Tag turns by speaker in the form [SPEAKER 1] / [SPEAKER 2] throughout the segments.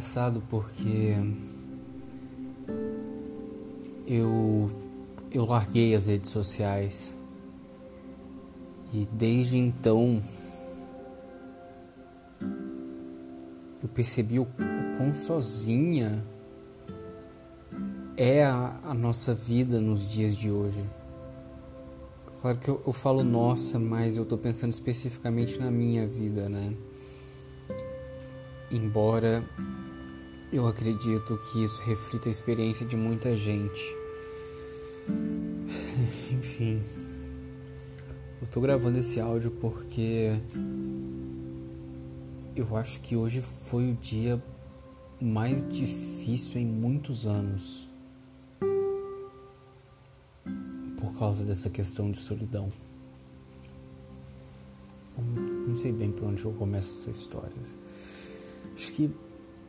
[SPEAKER 1] engraçado porque eu eu larguei as redes sociais e desde então eu percebi o, o quão sozinha é a, a, nossa vida nos dias de hoje. Claro que eu, eu falo nossa, mas eu estou pensando especificamente na minha vida, né? Embora eu acredito que isso reflita a experiência de muita gente. Enfim, eu tô gravando esse áudio porque eu acho que hoje foi o dia mais difícil em muitos anos por causa dessa questão de solidão. Não sei bem por onde eu começo essa história. Acho que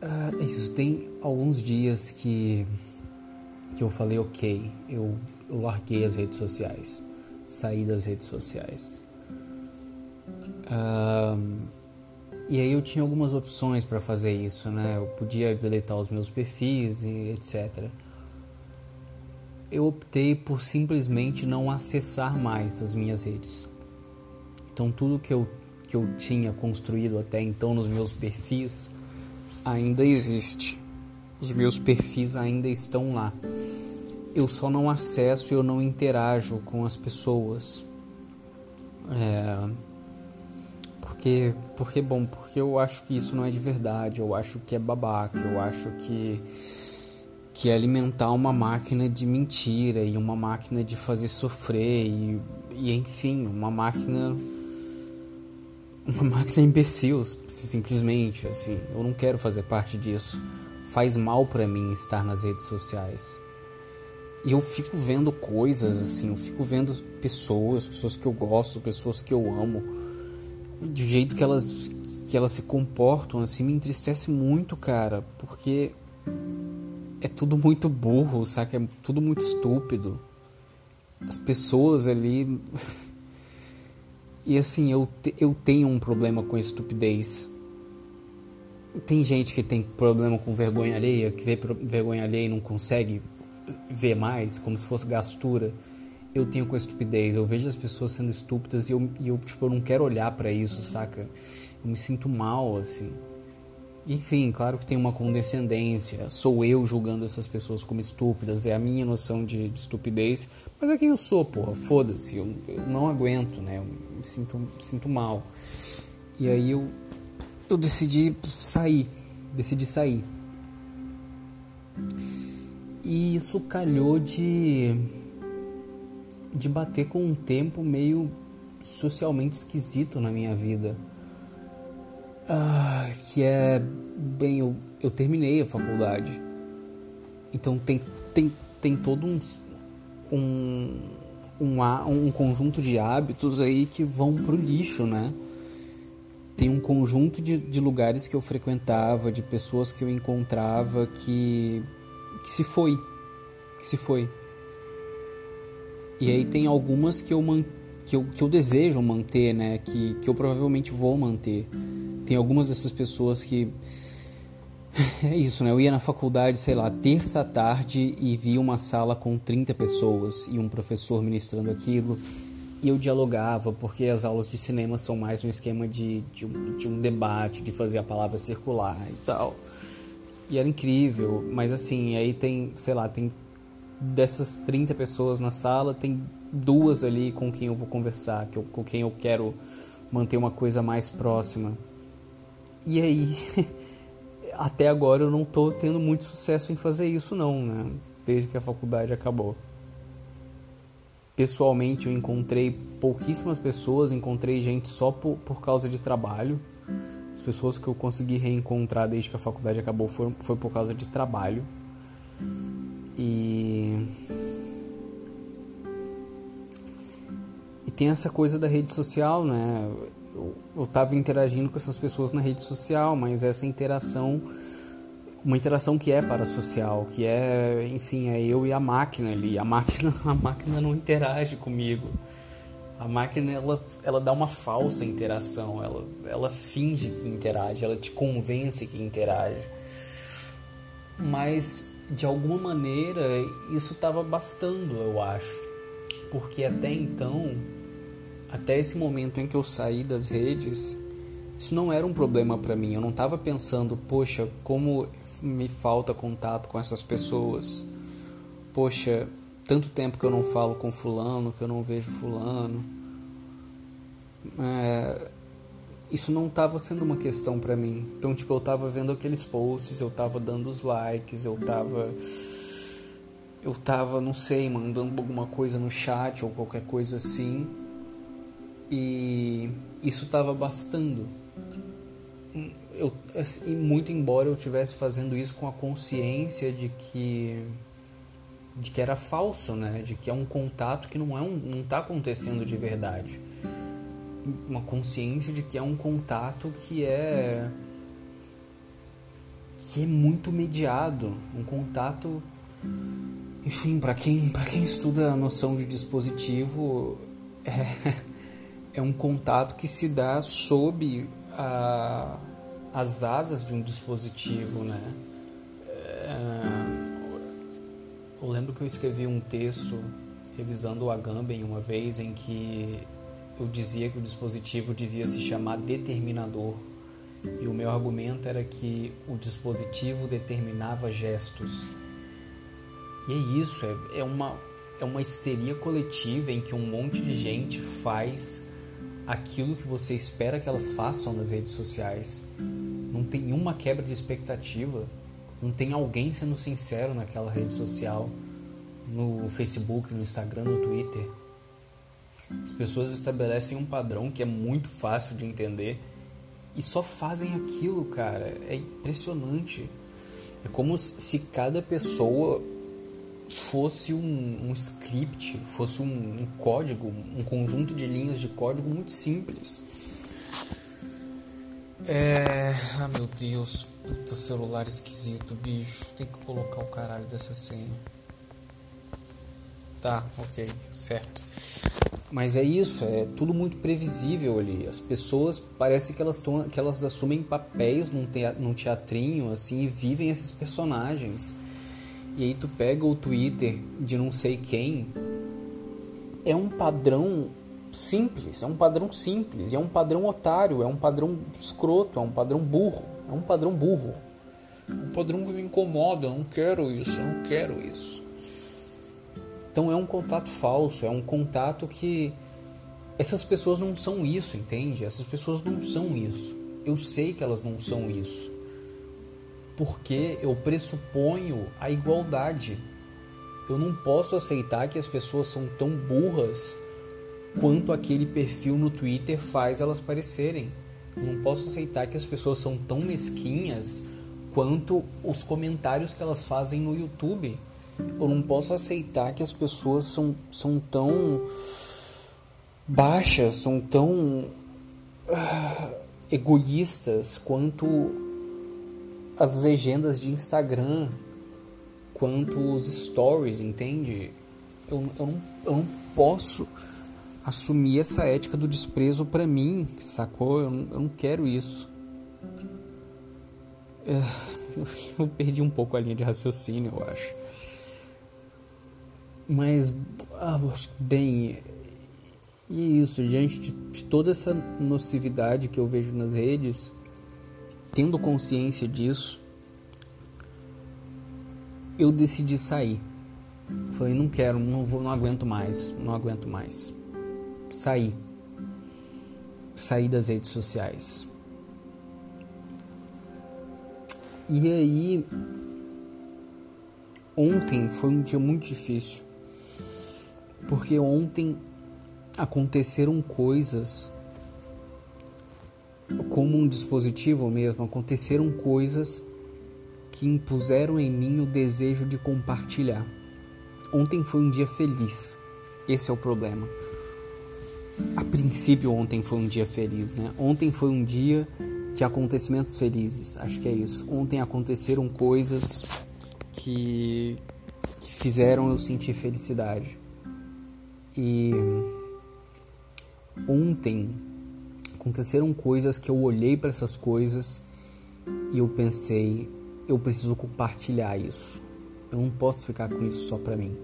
[SPEAKER 1] uh, isso tem alguns dias que que eu falei ok, eu, eu larguei as redes sociais, saí das redes sociais. Uh, e aí eu tinha algumas opções para fazer isso, né? Eu podia deletar os meus perfis e etc. Eu optei por simplesmente não acessar mais as minhas redes. Então tudo que eu que eu tinha construído até então nos meus perfis ainda existe. Os meus perfis ainda estão lá. Eu só não acesso e eu não interajo com as pessoas. É, porque, porque, bom, porque eu acho que isso não é de verdade, eu acho que é babaca, eu acho que, que é alimentar uma máquina de mentira e uma máquina de fazer sofrer e, e enfim, uma máquina uma máquina imbecil, simplesmente, assim. Eu não quero fazer parte disso. Faz mal para mim estar nas redes sociais. E eu fico vendo coisas, assim, eu fico vendo pessoas, pessoas que eu gosto, pessoas que eu amo, do jeito que elas que elas se comportam, assim, me entristece muito, cara, porque é tudo muito burro, sabe? É tudo muito estúpido. As pessoas ali E assim, eu, te, eu tenho um problema com estupidez. Tem gente que tem problema com vergonha alheia, que vê vergonha alheia e não consegue ver mais, como se fosse gastura. Eu tenho com estupidez. Eu vejo as pessoas sendo estúpidas e eu, e eu tipo, eu não quero olhar para isso, saca? Eu me sinto mal, assim. Enfim, claro que tem uma condescendência. Sou eu julgando essas pessoas como estúpidas, é a minha noção de, de estupidez. Mas é quem eu sou, porra, foda-se. Eu, eu, não aguento, né? Eu me sinto, me sinto mal. E aí eu, eu decidi sair. Decidi sair. E isso calhou de, de bater com um tempo meio socialmente esquisito na minha vida ah, que é bem eu, eu terminei a faculdade. Então tem tem, tem todo um, um um, um conjunto de hábitos aí que vão pro lixo né? Tem um conjunto de, de lugares que eu frequentava de pessoas que eu encontrava que que se foi que se foi. E aí tem algumas que eu que eu, que eu desejo manter né? Que, que eu provavelmente vou manter tem algumas dessas pessoas que é isso, né? Eu ia na faculdade, sei lá, terça à tarde e via uma sala com 30 pessoas e um professor ministrando aquilo e eu dialogava, porque as aulas de cinema são mais um esquema de, de, um, de um debate, de fazer a palavra circular e tal. E era incrível, mas assim, aí tem, sei lá, tem dessas 30 pessoas na sala, tem duas ali com quem eu vou conversar, com quem eu quero manter uma coisa mais próxima. E aí, até agora eu não estou tendo muito sucesso em fazer isso não, né? Desde que a faculdade acabou. Pessoalmente eu encontrei pouquíssimas pessoas, encontrei gente só por, por causa de trabalho. As pessoas que eu consegui reencontrar desde que a faculdade acabou foi, foi por causa de trabalho. E e tem essa coisa da rede social, né? Eu estava interagindo com essas pessoas na rede social, mas essa interação, uma interação que é parasocial, que é, enfim, é eu e a máquina ali. A máquina, a máquina não interage comigo. A máquina ela, ela dá uma falsa interação, ela, ela finge que interage, ela te convence que interage. Mas de alguma maneira isso estava bastando, eu acho. Porque até então, até esse momento em que eu saí das redes, isso não era um problema para mim. Eu não estava pensando, poxa, como me falta contato com essas pessoas. Poxa, tanto tempo que eu não falo com fulano, que eu não vejo fulano. É, isso não estava sendo uma questão para mim. Então, tipo, eu estava vendo aqueles posts, eu estava dando os likes, eu estava eu tava, não sei, mandando alguma coisa no chat ou qualquer coisa assim. E isso estava bastando. Eu, assim, muito embora eu estivesse fazendo isso com a consciência de que de que era falso, né? De que é um contato que não é um, não está acontecendo de verdade. Uma consciência de que é um contato que é que é muito mediado, um contato enfim, para quem para quem estuda a noção de dispositivo é, é um contato que se dá sob a, as asas de um dispositivo, né? É, eu lembro que eu escrevi um texto revisando o Agamben uma vez em que eu dizia que o dispositivo devia se chamar determinador. E o meu argumento era que o dispositivo determinava gestos. E é isso, é, é, uma, é uma histeria coletiva em que um monte de gente faz aquilo que você espera que elas façam nas redes sociais. Não tem uma quebra de expectativa não tem alguém sendo sincero naquela rede social, no Facebook, no Instagram, no Twitter. As pessoas estabelecem um padrão que é muito fácil de entender e só fazem aquilo, cara. É impressionante. É como se cada pessoa fosse um, um script, fosse um, um código, um conjunto de linhas de código muito simples. É. Ah, meu Deus. Puta celular esquisito, bicho. Tem que colocar o caralho dessa senha. Tá, ok, certo. Mas é isso, é tudo muito previsível ali. As pessoas parece que elas tão, que elas assumem papéis num, teatro, num teatrinho assim e vivem esses personagens. E aí tu pega o Twitter de não sei quem, é um padrão simples, é um padrão simples, é um padrão otário, é um padrão escroto, é um padrão burro. É um padrão burro. É um padrão que me incomoda. Eu não quero isso, eu não quero isso. Então é um contato falso, é um contato que essas pessoas não são isso, entende? Essas pessoas não são isso. Eu sei que elas não são isso. Porque eu pressuponho a igualdade. Eu não posso aceitar que as pessoas são tão burras quanto aquele perfil no Twitter faz elas parecerem. Eu não posso aceitar que as pessoas são tão mesquinhas quanto os comentários que elas fazem no YouTube. Eu não posso aceitar que as pessoas são, são tão baixas, são tão uh, egoístas quanto as legendas de Instagram, quanto os stories, entende? Eu, eu, não, eu não posso assumir essa ética do desprezo para mim, sacou? Eu não, eu não quero isso. É, eu perdi um pouco a linha de raciocínio, eu acho. Mas, ah, bem, e é isso, diante de, de toda essa nocividade que eu vejo nas redes, tendo consciência disso, eu decidi sair. Falei, não quero, não vou, não aguento mais, não aguento mais sair. Sair das redes sociais. E aí, ontem foi um dia muito difícil. Porque ontem aconteceram coisas como um dispositivo mesmo, aconteceram coisas que impuseram em mim o desejo de compartilhar. Ontem foi um dia feliz. Esse é o problema a princípio ontem foi um dia feliz, né? Ontem foi um dia de acontecimentos felizes, acho que é isso. Ontem aconteceram coisas que, que fizeram eu sentir felicidade. E ontem aconteceram coisas que eu olhei para essas coisas e eu pensei, eu preciso compartilhar isso. Eu não posso ficar com isso só pra mim.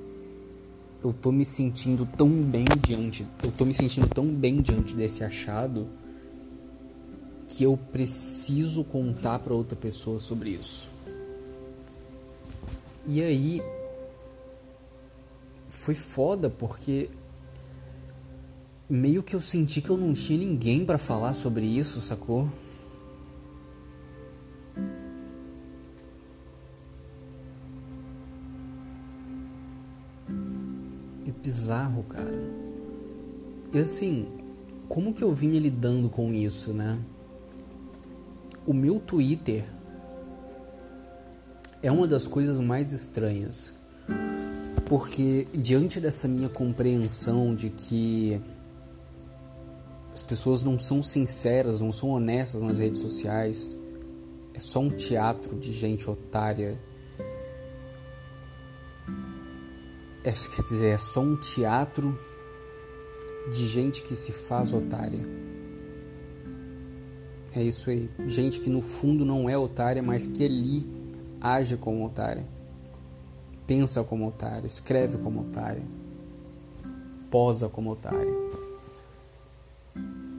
[SPEAKER 1] Eu tô me sentindo tão bem diante, eu tô me sentindo tão bem diante desse achado que eu preciso contar para outra pessoa sobre isso. E aí foi foda porque meio que eu senti que eu não tinha ninguém para falar sobre isso, sacou? É bizarro, cara. E assim, como que eu vinha lidando com isso, né? O meu Twitter é uma das coisas mais estranhas. Porque diante dessa minha compreensão de que as pessoas não são sinceras, não são honestas nas redes sociais, é só um teatro de gente otária. É, quer dizer, é só um teatro de gente que se faz otária. É isso aí. Gente que no fundo não é otária, mas que ali age como otária, pensa como otária, escreve como otária, posa como otária.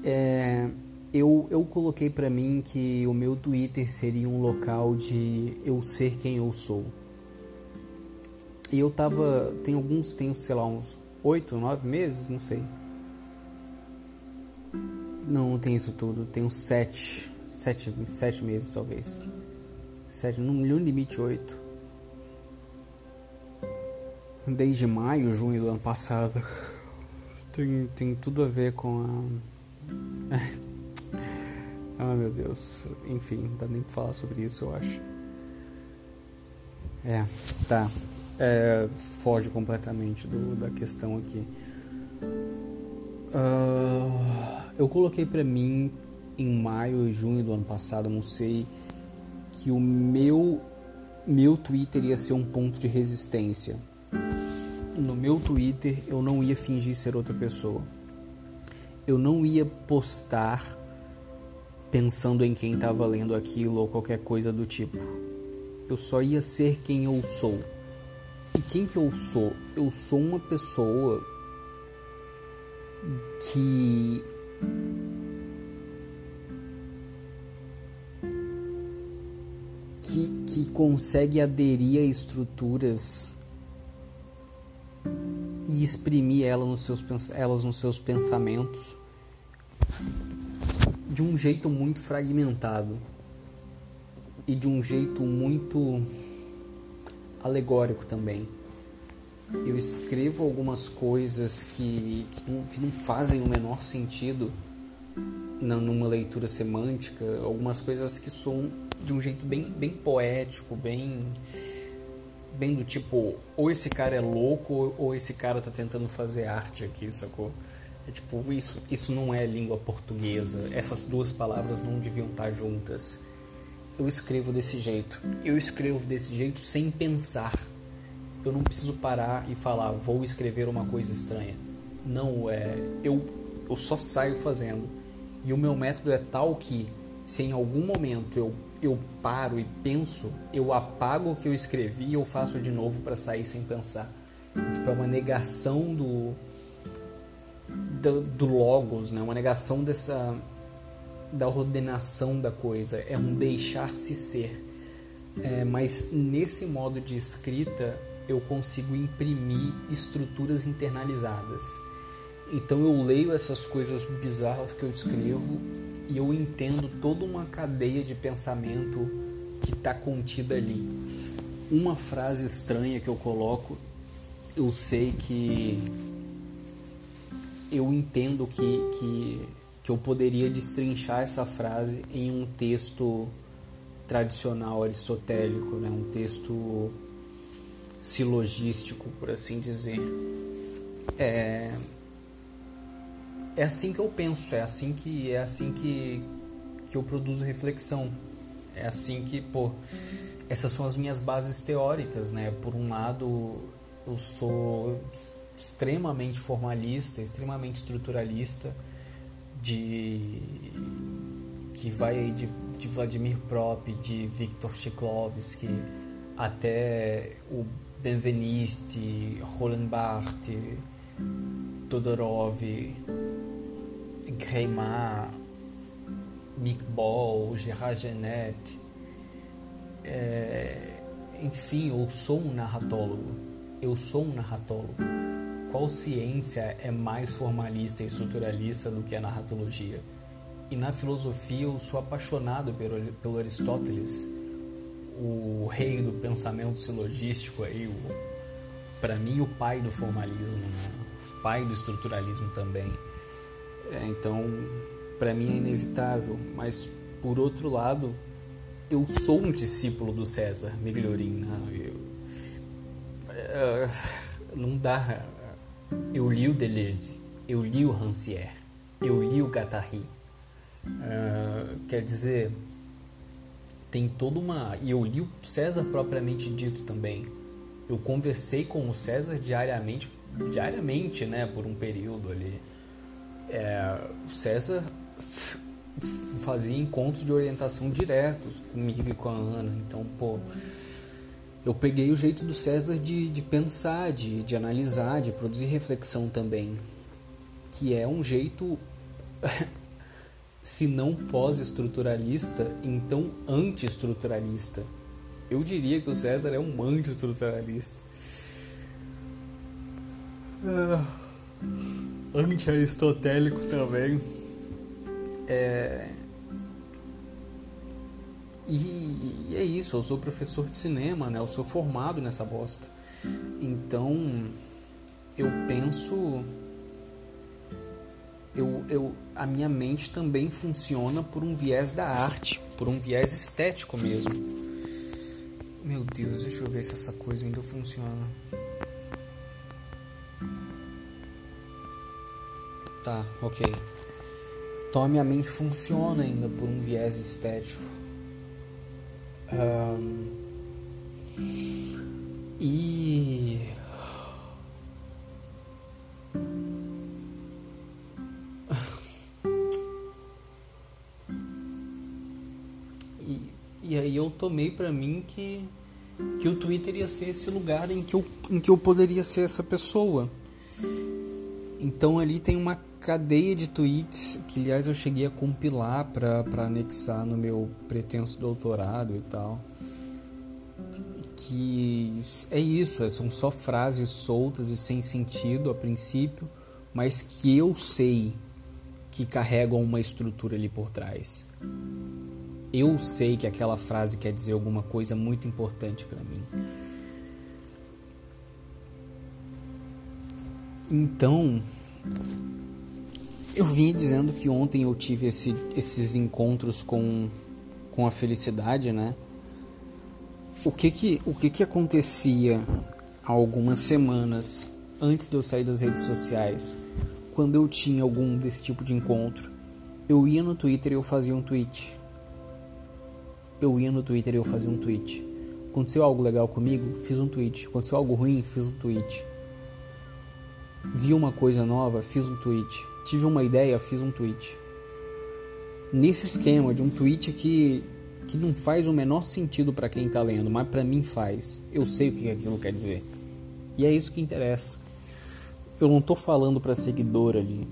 [SPEAKER 1] É, eu, eu coloquei para mim que o meu Twitter seria um local de eu ser quem eu sou. E eu tava. Tem alguns, tem, sei lá, uns oito, nove meses, não sei. Não, não tem isso tudo, tem uns sete, sete, sete meses talvez. 7, no limite 8. Desde maio, junho do ano passado. Tem, tem tudo a ver com a. ah, meu Deus. Enfim, não dá nem pra falar sobre isso, eu acho. É, tá. É, foge completamente do, da questão aqui. Uh, eu coloquei pra mim em maio e junho do ano passado, não sei que o meu meu Twitter ia ser um ponto de resistência. No meu Twitter eu não ia fingir ser outra pessoa. Eu não ia postar pensando em quem estava lendo aquilo ou qualquer coisa do tipo. Eu só ia ser quem eu sou. E quem que eu sou? Eu sou uma pessoa que que, que consegue aderir a estruturas e exprimir ela nos seus, elas nos seus pensamentos de um jeito muito fragmentado e de um jeito muito alegórico também. Eu escrevo algumas coisas que, que, não, que não fazem o menor sentido numa leitura semântica, algumas coisas que são de um jeito bem, bem poético, bem bem do tipo, ou esse cara é louco ou esse cara tá tentando fazer arte aqui, sacou? É tipo, isso, isso não é língua portuguesa. Essas duas palavras não deviam estar juntas. Eu escrevo desse jeito. Eu escrevo desse jeito sem pensar. Eu não preciso parar e falar, vou escrever uma coisa estranha. Não, é, eu eu só saio fazendo. E o meu método é tal que se em algum momento eu eu paro e penso, eu apago o que eu escrevi e eu faço de novo para sair sem pensar. Tipo, é uma negação do, do, do logos, né? Uma negação dessa da ordenação da coisa, é um deixar-se ser. É, mas nesse modo de escrita eu consigo imprimir estruturas internalizadas. Então eu leio essas coisas bizarras que eu escrevo e eu entendo toda uma cadeia de pensamento que está contida ali. Uma frase estranha que eu coloco, eu sei que eu entendo que, que, que eu poderia destrinchar essa frase em um texto tradicional aristotélico, né? um texto silogístico, por assim dizer. É, é assim que eu penso, é assim que é assim que, que eu produzo reflexão. É assim que, pô, essas são as minhas bases teóricas, né? Por um lado, eu sou extremamente formalista, extremamente estruturalista, de que vai de de Vladimir Prop, de Viktor Shklovsky, até o Benveniste, Roland Barthes, Todorov, Greymar, Nick Ball, Gerard Genet, é, enfim, eu sou um narratólogo. Eu sou um narratólogo. Qual ciência é mais formalista e estruturalista do que a narratologia? E na filosofia eu sou apaixonado pelo, pelo Aristóteles, o rei do pensamento silogístico aí, para mim o pai do formalismo, né? Pai do estruturalismo também. É, então, para mim é inevitável, mas por outro lado, eu sou um discípulo do César Migliorin. Né? Eu, uh, não dá. Eu li o Deleuze, eu li o Rancière, eu li o Guattari. Uh, quer dizer, tem toda uma. E eu li o César propriamente dito também. Eu conversei com o César diariamente, diariamente, né, por um período ali. É, o César fazia encontros de orientação diretos comigo e com a Ana. Então, pô, eu peguei o jeito do César de, de pensar, de, de analisar, de produzir reflexão também. Que é um jeito, se não pós-estruturalista, então anti-estruturalista. Eu diria que o César é um anti-estruturalista. Ah, anti-aristotélico também. É... E, e é isso, eu sou professor de cinema, né? Eu sou formado nessa bosta. Então, eu penso eu, eu, a minha mente também funciona por um viés da arte, por um viés estético mesmo. Meu Deus, deixa eu ver se essa coisa ainda funciona. Tá, ok. Então a minha mente funciona ainda por um viés estético. Um, e. e. Aí eu tomei para mim que que o Twitter ia ser esse lugar em que eu, em que eu poderia ser essa pessoa. Então ali tem uma cadeia de tweets que, aliás, eu cheguei a compilar para anexar no meu pretenso doutorado e tal. Que é isso, é, são só frases soltas e sem sentido a princípio, mas que eu sei que carregam uma estrutura ali por trás. Eu sei que aquela frase quer dizer alguma coisa muito importante para mim. Então, eu vinha dizendo que ontem eu tive esse, esses encontros com, com a felicidade, né? O que que, o que que acontecia há algumas semanas antes de eu sair das redes sociais, quando eu tinha algum desse tipo de encontro? Eu ia no Twitter e eu fazia um tweet. Eu ia no Twitter e eu fazia um tweet. Aconteceu algo legal comigo? Fiz um tweet. Aconteceu algo ruim? Fiz um tweet. Vi uma coisa nova? Fiz um tweet tive uma ideia, fiz um tweet. Nesse esquema de um tweet que, que não faz o menor sentido para quem está lendo, mas para mim faz. Eu sei o que aquilo quer dizer. E é isso que interessa. Eu não estou falando para seguidor ali.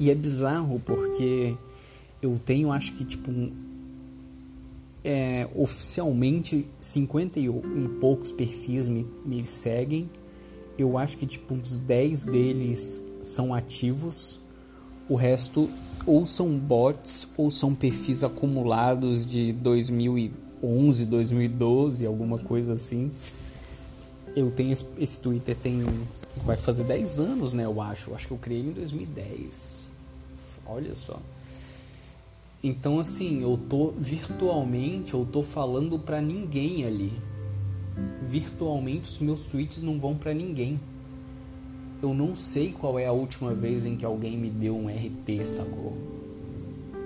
[SPEAKER 1] E é bizarro porque eu tenho, acho que tipo, é, oficialmente 50 e, e poucos perfis me, me seguem. Eu acho que tipo uns 10 deles são ativos, o resto ou são bots ou são perfis acumulados de 2011, 2012, alguma coisa assim. Eu tenho esse, esse Twitter tem vai fazer 10 anos, né, eu acho. Eu acho que eu criei em 2010. Olha só. Então assim, eu tô virtualmente, eu tô falando para ninguém ali. Virtualmente os meus tweets não vão para ninguém eu não sei qual é a última vez em que alguém me deu um RT, sacou?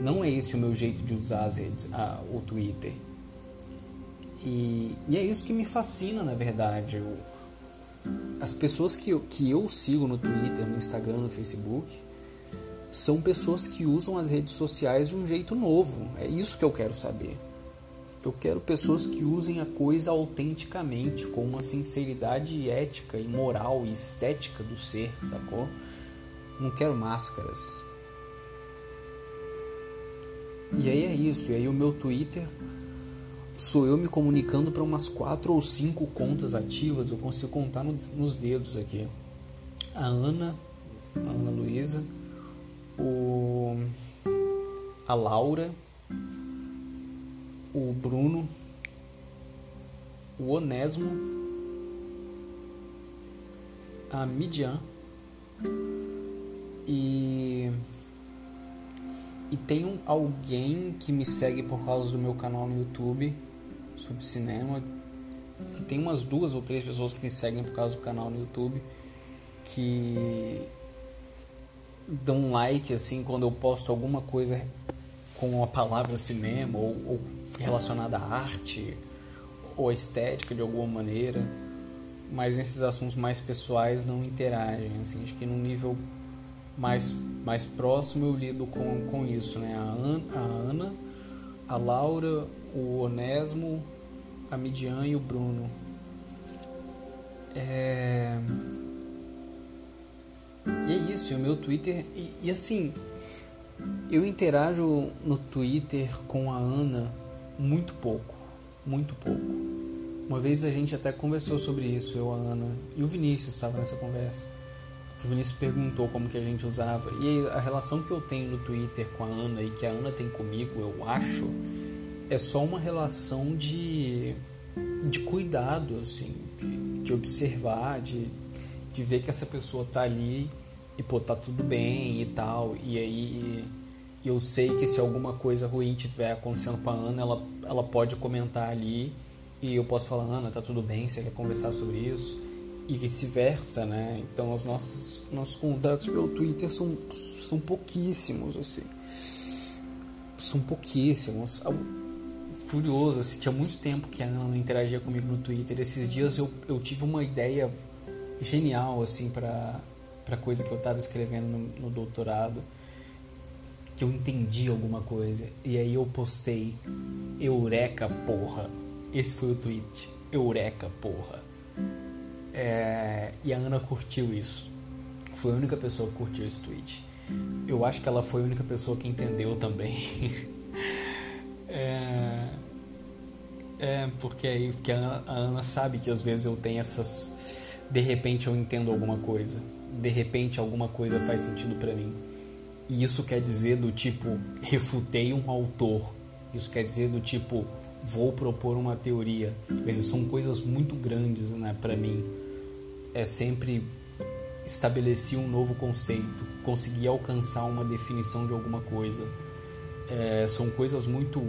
[SPEAKER 1] Não é esse o meu jeito de usar as redes, ah, o Twitter. E, e, é isso que me fascina, na verdade. Eu, as pessoas que que eu sigo no Twitter, no Instagram, no Facebook, são pessoas que usam as redes sociais de um jeito novo. É isso que eu quero saber. Eu quero pessoas que usem a coisa autenticamente, com uma sinceridade ética e moral e estética do ser, sacou? Não quero máscaras. E aí é isso. E aí o meu Twitter sou eu me comunicando para umas quatro ou cinco contas ativas. Eu consigo contar no, nos dedos aqui. A Ana, a Ana Luísa, o a Laura, o Bruno, o Onésimo, a Midian e e tem um, alguém que me segue por causa do meu canal no YouTube sobre cinema. E tem umas duas ou três pessoas que me seguem por causa do canal no YouTube que dão um like assim quando eu posto alguma coisa com a palavra cinema ou, ou relacionada à arte ou estética de alguma maneira, mas nesses assuntos mais pessoais não interagem, assim, acho que no nível mais, mais próximo eu lido com, com isso, né? A, An, a Ana, a Laura, o Onésimo, a Midian e o Bruno. É... E é isso, o meu Twitter. E, e, assim, eu interajo no Twitter com a Ana muito pouco. Muito pouco. Uma vez a gente até conversou sobre isso, eu, a Ana e o Vinícius estava nessa conversa. O Vinícius perguntou como que a gente usava. E a relação que eu tenho no Twitter com a Ana e que a Ana tem comigo, eu acho, é só uma relação de, de cuidado, assim, de observar, de de ver que essa pessoa tá ali e pô, tá tudo bem e tal. E aí eu sei que se alguma coisa ruim tiver acontecendo com a Ana, ela, ela pode comentar ali e eu posso falar, Ana, tá tudo bem, você quer conversar sobre isso? E vice-versa, né? Então os nossos, nossos contatos pelo Twitter são, são pouquíssimos, assim. São pouquíssimos. Curioso, assim, tinha muito tempo que a Ana não interagia comigo no Twitter. Esses dias eu, eu tive uma ideia genial assim para para coisa que eu estava escrevendo no, no, doutorado que eu entendi alguma coisa. E aí eu postei eureka porra. Esse foi o tweet. Eureka porra. É, e a Ana curtiu isso. Foi a única pessoa que curtiu esse tweet. Eu acho que ela foi a única pessoa que entendeu também. É, é porque aí porque a Ana, sabe que às vezes eu tenho essas de repente eu entendo alguma coisa, de repente alguma coisa faz sentido para mim. E isso quer dizer do tipo refutei um autor. Isso quer dizer do tipo vou propor uma teoria. Vezes são coisas muito grandes, né, para mim. É sempre estabelecer um novo conceito, conseguir alcançar uma definição de alguma coisa. É, são coisas muito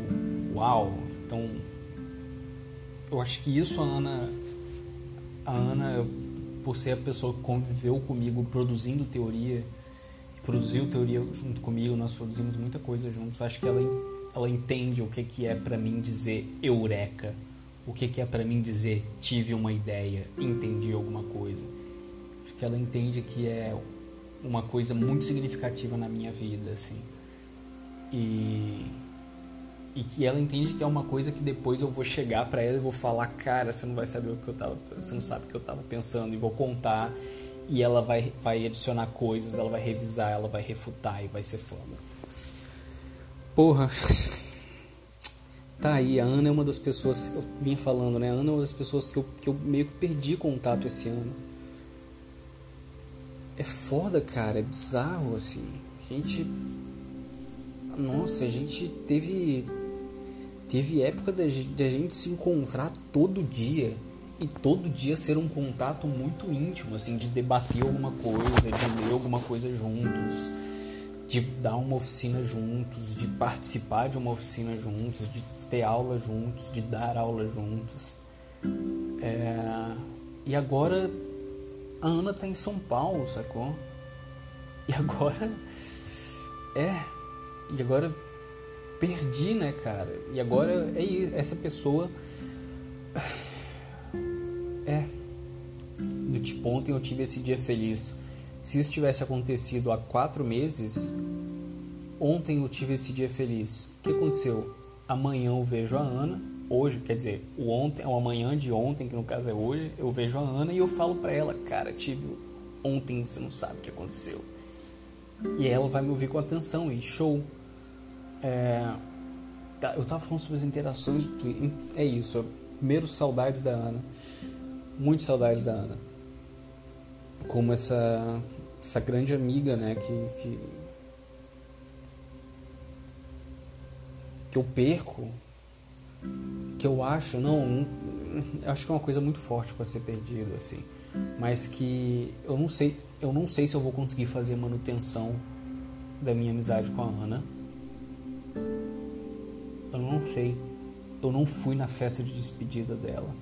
[SPEAKER 1] uau. Então, eu acho que isso a Ana, a Ana por ser a pessoa que conviveu comigo produzindo teoria, produziu teoria junto comigo, nós produzimos muita coisa juntos. Acho que ela, ela entende o que, que é para mim dizer eureka, o que, que é para mim dizer tive uma ideia, entendi alguma coisa. Acho que ela entende que é uma coisa muito significativa na minha vida, assim. E e que ela entende que é uma coisa que depois eu vou chegar para ela e vou falar, cara, você não vai saber o que eu tava, você não sabe o que eu tava pensando e vou contar e ela vai vai adicionar coisas, ela vai revisar, ela vai refutar e vai ser foda. Porra. Tá aí, a Ana é uma das pessoas, eu vinha falando, né? A Ana é uma das pessoas que eu, que eu meio que perdi contato esse ano. É foda, cara, é bizarro, assim. A gente. Nossa, a gente teve Teve época da gente se encontrar todo dia e todo dia ser um contato muito íntimo, assim, de debater alguma coisa, de ler alguma coisa juntos, de dar uma oficina juntos, de participar de uma oficina juntos, de ter aula juntos, de dar aula juntos. É... E agora a Ana tá em São Paulo, sacou? E agora. É. E agora perdi, né, cara? E agora é essa pessoa. É. Do tipo, ontem eu tive esse dia feliz. Se isso tivesse acontecido há quatro meses, ontem eu tive esse dia feliz. O que aconteceu? Amanhã eu vejo a Ana, hoje, quer dizer, o ontem, é o amanhã de ontem, que no caso é hoje, eu vejo a Ana e eu falo para ela, cara, tive ontem, você não sabe o que aconteceu. E ela vai me ouvir com atenção e show. É, tá, eu tava falando sobre as interações do Twitter. É isso. Primeiro, saudades da Ana. Muitas saudades da Ana. Como essa essa grande amiga, né, que, que, que eu perco, que eu acho, não, não acho que é uma coisa muito forte para ser perdido, assim, mas que eu não sei, eu não sei se eu vou conseguir fazer manutenção da minha amizade com a Ana. Eu não sei. Eu não fui na festa de despedida dela.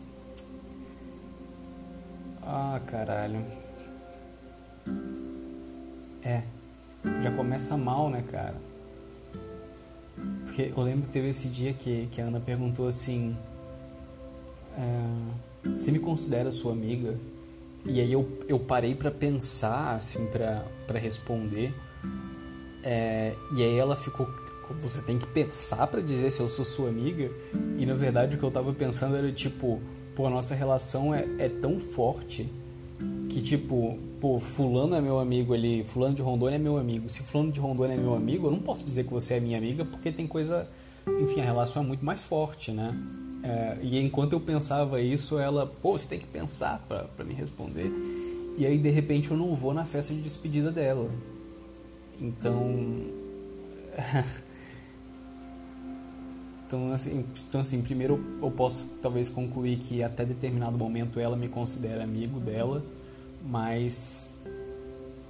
[SPEAKER 1] Ah, caralho. É, já começa mal, né, cara? Porque eu lembro que teve esse dia que, que a Ana perguntou assim: é, Você me considera sua amiga? E aí eu, eu parei para pensar, assim, para responder. É, e aí ela ficou: Você tem que pensar para dizer se eu sou sua amiga? E na verdade o que eu tava pensando era tipo: Pô, a nossa relação é, é tão forte que tipo pô, fulano é meu amigo ali, fulano de Rondônia é meu amigo. Se fulano de Rondônia é meu amigo, eu não posso dizer que você é minha amiga porque tem coisa, enfim, a relação é muito mais forte, né? É, e enquanto eu pensava isso, ela, pô, você tem que pensar para me responder. E aí de repente eu não vou na festa de despedida dela. Então, então assim, então assim, primeiro eu posso talvez concluir que até determinado momento ela me considera amigo dela mas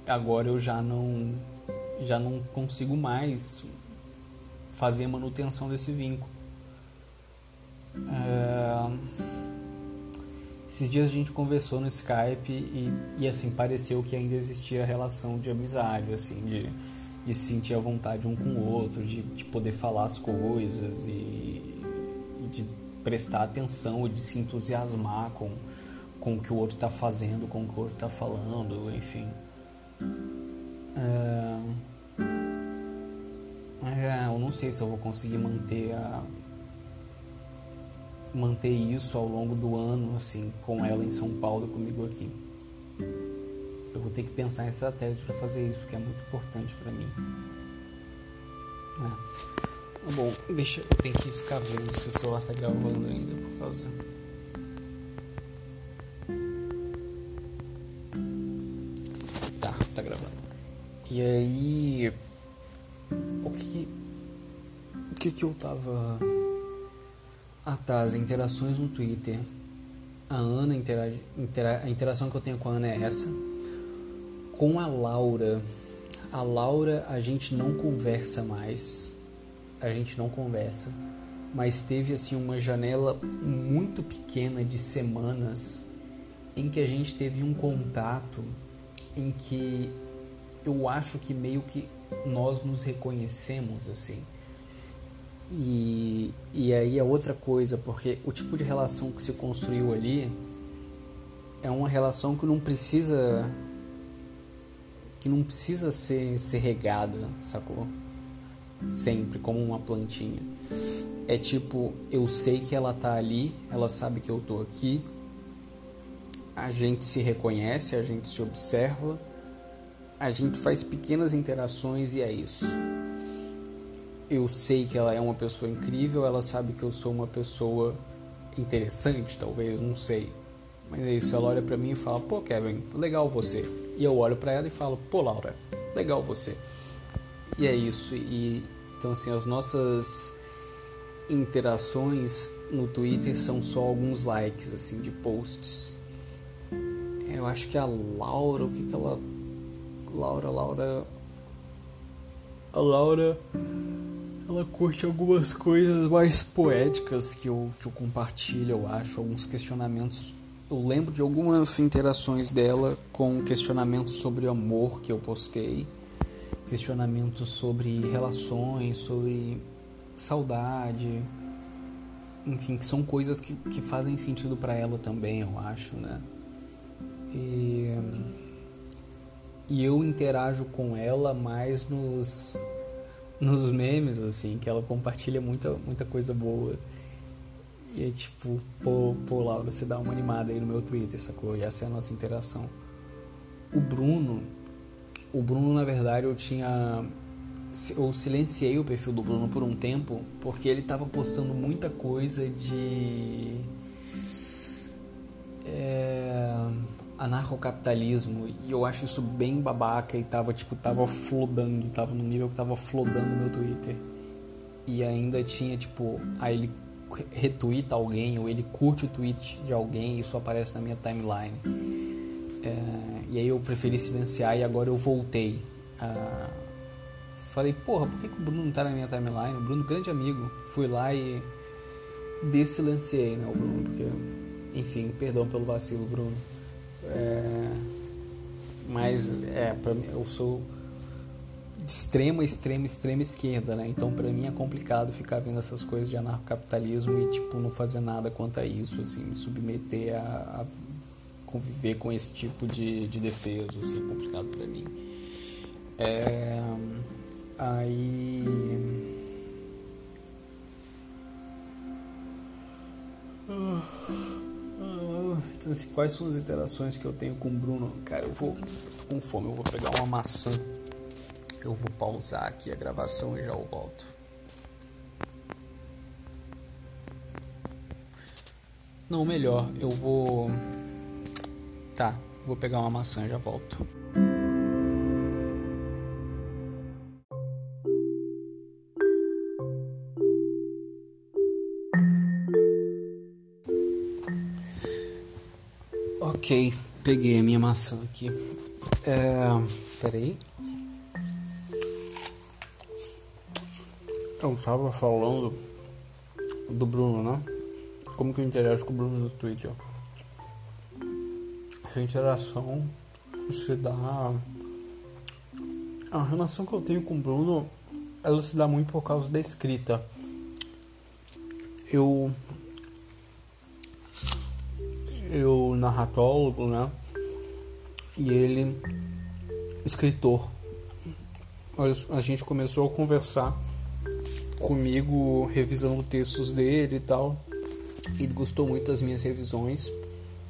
[SPEAKER 1] agora eu já não já não consigo mais fazer a manutenção desse vínculo. É... Esses dias a gente conversou no Skype e, e assim pareceu que ainda existia a relação de amizade, assim, de, de se sentir à vontade um com o outro, de, de poder falar as coisas e, de prestar atenção de se entusiasmar com, com o que o outro está fazendo, com o que o outro está falando, enfim. É... É, eu não sei se eu vou conseguir manter a manter isso ao longo do ano, assim, com ela em São Paulo comigo aqui. Eu vou ter que pensar em estratégias para fazer isso, porque é muito importante para mim. É. Bom, deixa eu tenho que ficar vendo se o celular tá gravando ainda por fazer. E aí. O que. O que que eu tava. Ah tá, as interações no Twitter. A Ana interage. Intera, a interação que eu tenho com a Ana é essa. Com a Laura. A Laura a gente não conversa mais. A gente não conversa. Mas teve assim uma janela muito pequena de semanas em que a gente teve um contato em que eu acho que meio que nós nos reconhecemos assim. E, e aí é outra coisa, porque o tipo de relação que se construiu ali é uma relação que não precisa que não precisa ser, ser regada, sacou? Sempre como uma plantinha. É tipo, eu sei que ela tá ali, ela sabe que eu tô aqui. A gente se reconhece, a gente se observa a gente faz pequenas interações e é isso. Eu sei que ela é uma pessoa incrível, ela sabe que eu sou uma pessoa interessante, talvez, não sei. Mas é isso, ela olha para mim e fala: "Pô, Kevin, legal você". E eu olho para ela e falo: "Pô, Laura, legal você". E é isso. E então assim, as nossas interações no Twitter são só alguns likes assim de posts. Eu acho que a Laura, o que que ela Laura, Laura. A Laura. Ela curte algumas coisas mais poéticas que eu, que eu compartilho, eu acho. Alguns questionamentos. Eu lembro de algumas interações dela com questionamentos sobre amor que eu postei. Questionamentos sobre relações, sobre saudade. Enfim, que são coisas que, que fazem sentido para ela também, eu acho, né? E e eu interajo com ela mais nos nos memes assim, que ela compartilha muita muita coisa boa. E é tipo, pô, pô, Laura, você dá uma animada aí no meu Twitter, sacou? E essa é a nossa interação. O Bruno, o Bruno, na verdade, eu tinha. Eu silenciei o perfil do Bruno por um tempo, porque ele tava postando muita coisa de. É, anarcocapitalismo e eu acho isso bem babaca e tava tipo tava flodando, tava no nível que tava flodando meu Twitter. E ainda tinha tipo, aí ele retweeta alguém ou ele curte o tweet de alguém e isso aparece na minha timeline. É, e aí eu preferi silenciar e agora eu voltei. Ah, falei, porra, por que, que o Bruno não tá na minha timeline? O Bruno, grande amigo. Fui lá e desilenciei né, o Bruno, porque, enfim, perdão pelo vacilo, Bruno. É, mas, é, pra mim, eu sou extrema, extrema, extrema esquerda, né? Então para mim é complicado ficar vendo essas coisas de anarcocapitalismo e tipo não fazer nada quanto a isso, assim, me submeter a, a conviver com esse tipo de, de defesa, assim, é complicado para mim. É, aí então, assim, quais são as interações que eu tenho com o Bruno? Cara, eu vou tô com fome, eu vou pegar uma maçã eu vou pausar aqui a gravação e já volto. Não, melhor, eu vou. Tá, vou pegar uma maçã e já volto. Ok, peguei a minha maçã aqui. É, peraí. Eu tava falando do Bruno, né? Como que eu interajo com o Bruno no Twitter? Essa interação se dá. A relação que eu tenho com o Bruno, ela se dá muito por causa da escrita. Eu. Eu, narratólogo, né? E ele, escritor. A gente começou a conversar comigo revisando textos dele e tal. Ele gostou muito das minhas revisões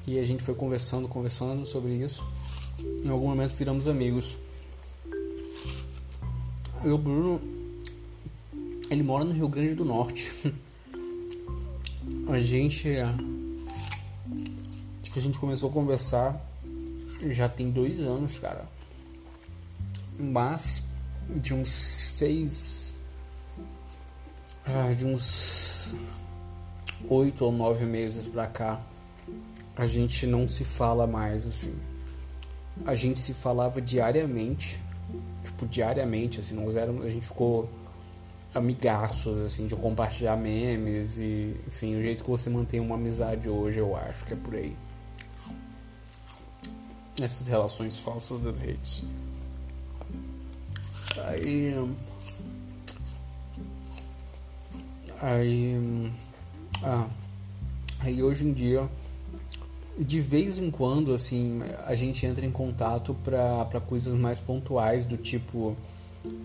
[SPEAKER 1] e a gente foi conversando, conversando sobre isso. Em algum momento viramos amigos. E o Bruno, ele mora no Rio Grande do Norte. A gente, acho que a gente começou a conversar já tem dois anos, cara. Mas de uns seis de uns oito ou nove meses pra cá, a gente não se fala mais assim. A gente se falava diariamente, tipo diariamente, assim, nós éramos, a gente ficou amigaços, assim, de compartilhar memes e, enfim, o jeito que você mantém uma amizade hoje, eu acho que é por aí. Essas relações falsas das redes. Aí Aí, ah, aí hoje em dia, de vez em quando, assim, a gente entra em contato para coisas mais pontuais, do tipo,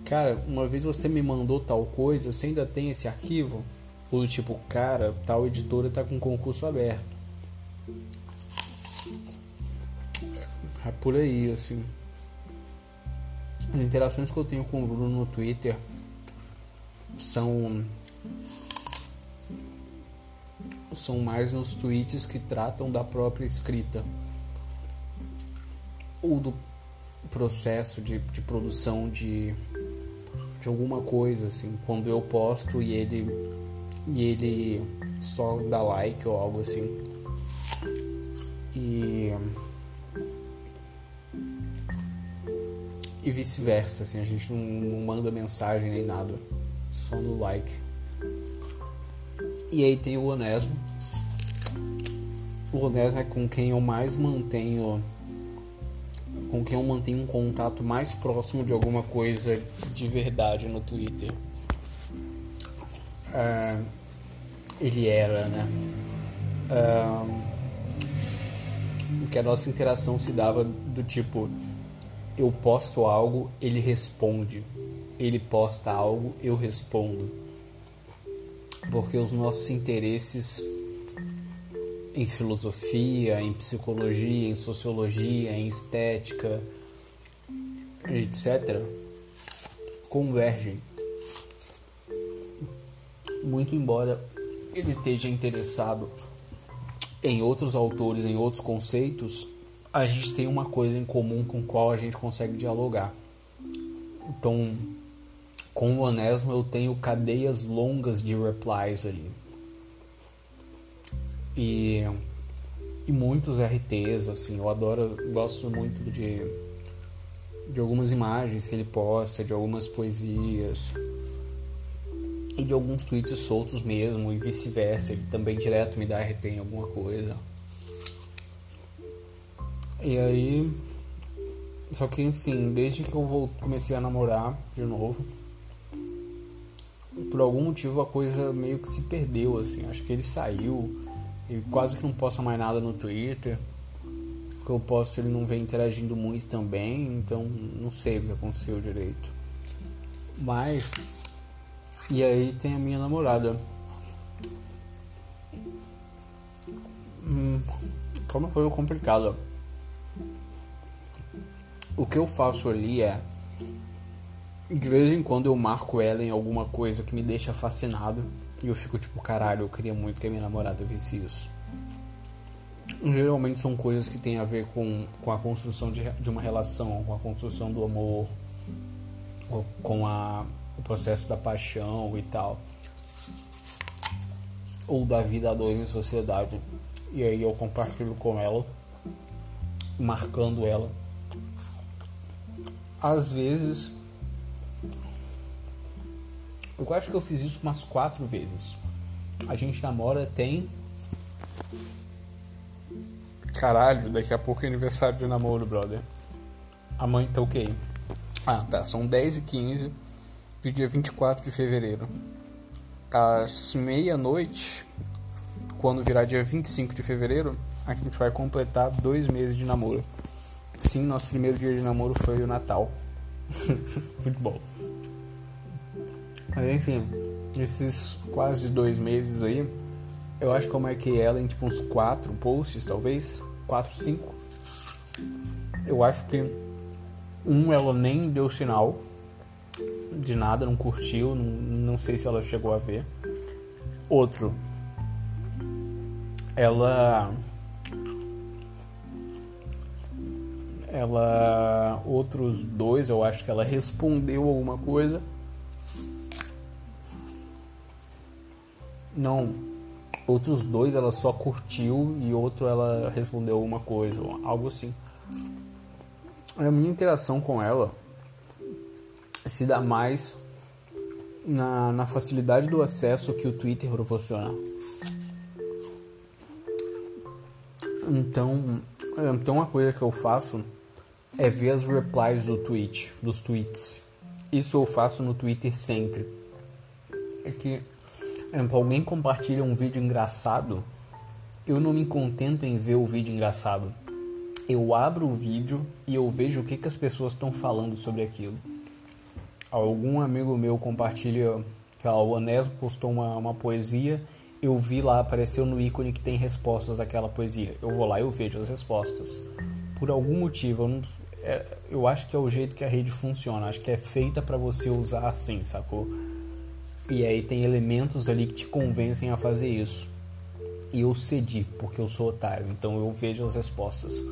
[SPEAKER 1] cara, uma vez você me mandou tal coisa, você ainda tem esse arquivo? Ou do tipo, cara, tal editora tá com concurso aberto. É por aí, assim. As interações que eu tenho com o Bruno no Twitter são são mais nos tweets que tratam da própria escrita. Ou do processo de, de produção de, de alguma coisa assim. Quando eu posto e ele e ele só dá like ou algo assim. E e vice-versa assim. A gente não, não manda mensagem nem nada. Só no like e aí tem o Onesmo. O Onesmo é com quem eu mais mantenho. Com quem eu mantenho um contato mais próximo de alguma coisa de verdade no Twitter. É, ele era, né? É, que a nossa interação se dava do tipo. eu posto algo, ele responde. Ele posta algo, eu respondo. Porque os nossos interesses em filosofia, em psicologia, em sociologia, em estética, etc., convergem. Muito embora ele esteja interessado em outros autores, em outros conceitos, a gente tem uma coisa em comum com qual a gente consegue dialogar. Então, com o Onésimo eu tenho cadeias longas de replies ali. E, e muitos RTs, assim, eu adoro, gosto muito de, de algumas imagens que ele posta, de algumas poesias e de alguns tweets soltos mesmo, e vice-versa. Ele também direto me dá RT em alguma coisa. E aí. Só que enfim, desde que eu comecei a namorar de novo, por algum motivo a coisa meio que se perdeu, assim. Acho que ele saiu, e quase que não posta mais nada no Twitter. O que eu posto ele não vem interagindo muito também, então não sei o que aconteceu direito. Mas e aí tem a minha namorada. Hum, foi uma coisa complicada. O que eu faço ali é. De vez em quando eu marco ela em alguma coisa que me deixa fascinado. E eu fico tipo, caralho, eu queria muito que a minha namorada visse isso. Geralmente são coisas que tem a ver com, com a construção de, de uma relação, com a construção do amor, com a o processo da paixão e tal, ou da vida a dois em sociedade. E aí eu compartilho com ela, marcando ela. Às vezes, eu acho que eu fiz isso umas quatro vezes. A gente namora tem. Caralho, daqui a pouco é aniversário de namoro, brother. A mãe tá ok. Ah, tá, são 10 e 15 do dia 24 de fevereiro. Às meia-noite, quando virar dia 25 de fevereiro, a gente vai completar dois meses de namoro. Sim, nosso primeiro dia de namoro foi o Natal. Muito bom. Mas enfim, esses quase dois meses aí, eu acho que eu marquei ela em tipo uns quatro posts, talvez. Quatro, cinco. Eu acho que um ela nem deu sinal de nada, não curtiu, não, não sei se ela chegou a ver. Outro, ela. Ela. Outros dois, eu acho que ela respondeu alguma coisa. Não. Outros dois ela só curtiu e outro ela respondeu alguma coisa, algo assim. A minha interação com ela se dá mais na, na facilidade do acesso que o Twitter proporciona. Então, então uma coisa que eu faço é ver as replies do tweet, dos tweets. Isso eu faço no Twitter sempre. É que alguém compartilha um vídeo engraçado, eu não me contento em ver o vídeo engraçado. Eu abro o vídeo e eu vejo o que, que as pessoas estão falando sobre aquilo algum amigo meu compartilha, o Onésio postou uma, uma poesia, eu vi lá, apareceu no ícone que tem respostas àquela poesia. Eu vou lá e eu vejo as respostas. Por algum motivo, eu, não, é, eu acho que é o jeito que a rede funciona, acho que é feita para você usar assim, sacou? E aí tem elementos ali que te convencem a fazer isso. E eu cedi, porque eu sou otário, então eu vejo as respostas.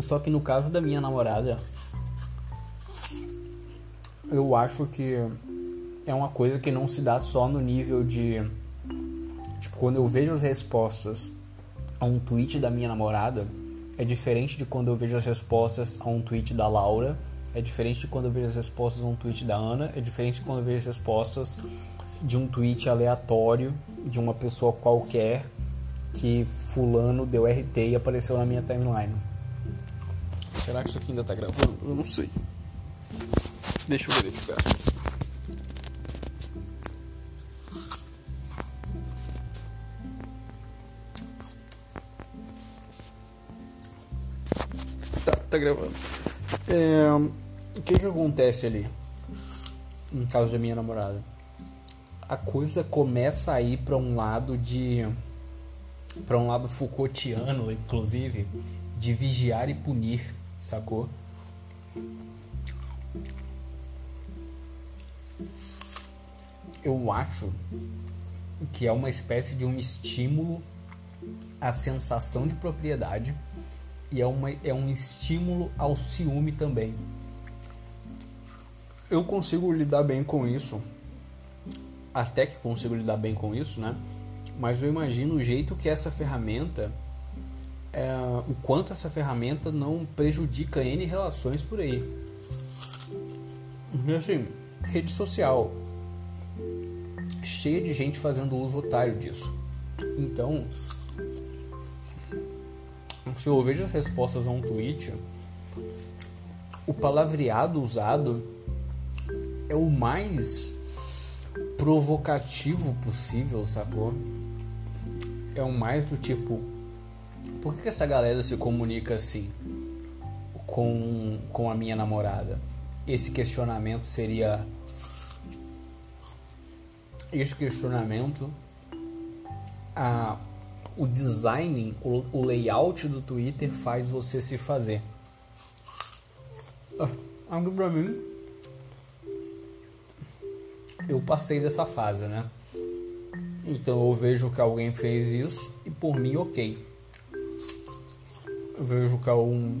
[SPEAKER 1] Só que no caso da minha namorada, eu acho que é uma coisa que não se dá só no nível de. Tipo, quando eu vejo as respostas a um tweet da minha namorada, é diferente de quando eu vejo as respostas a um tweet da Laura, é diferente de quando eu vejo as respostas a um tweet da Ana, é diferente de quando eu vejo as respostas de um tweet aleatório de uma pessoa qualquer que fulano deu RT e apareceu na minha timeline. Será que isso aqui ainda tá gravando? Eu não sei. Deixa eu verificar. Tá, tá gravando. É, o que que acontece ali? No caso da minha namorada. A coisa começa a ir para um lado de. para um lado Foucaultiano, inclusive, de vigiar e punir, sacou? Eu acho que é uma espécie de um estímulo à sensação de propriedade e é, uma, é um estímulo ao ciúme também. Eu consigo lidar bem com isso, até que consigo lidar bem com isso, né? Mas eu imagino o jeito que essa ferramenta, é, o quanto essa ferramenta não prejudica N relações por aí. E assim, rede social, cheia de gente fazendo uso otário disso. Então, se eu vejo as respostas a um tweet, o palavreado usado é o mais provocativo possível, sacou? É o mais do tipo, por que, essa galera se comunica assim com, com a minha namorada? Esse questionamento seria. Esse questionamento. A, o design, o, o layout do Twitter faz você se fazer. Ah, algo pra mim. Eu passei dessa fase, né? Então eu vejo que alguém fez isso e por mim, ok. Eu vejo que um,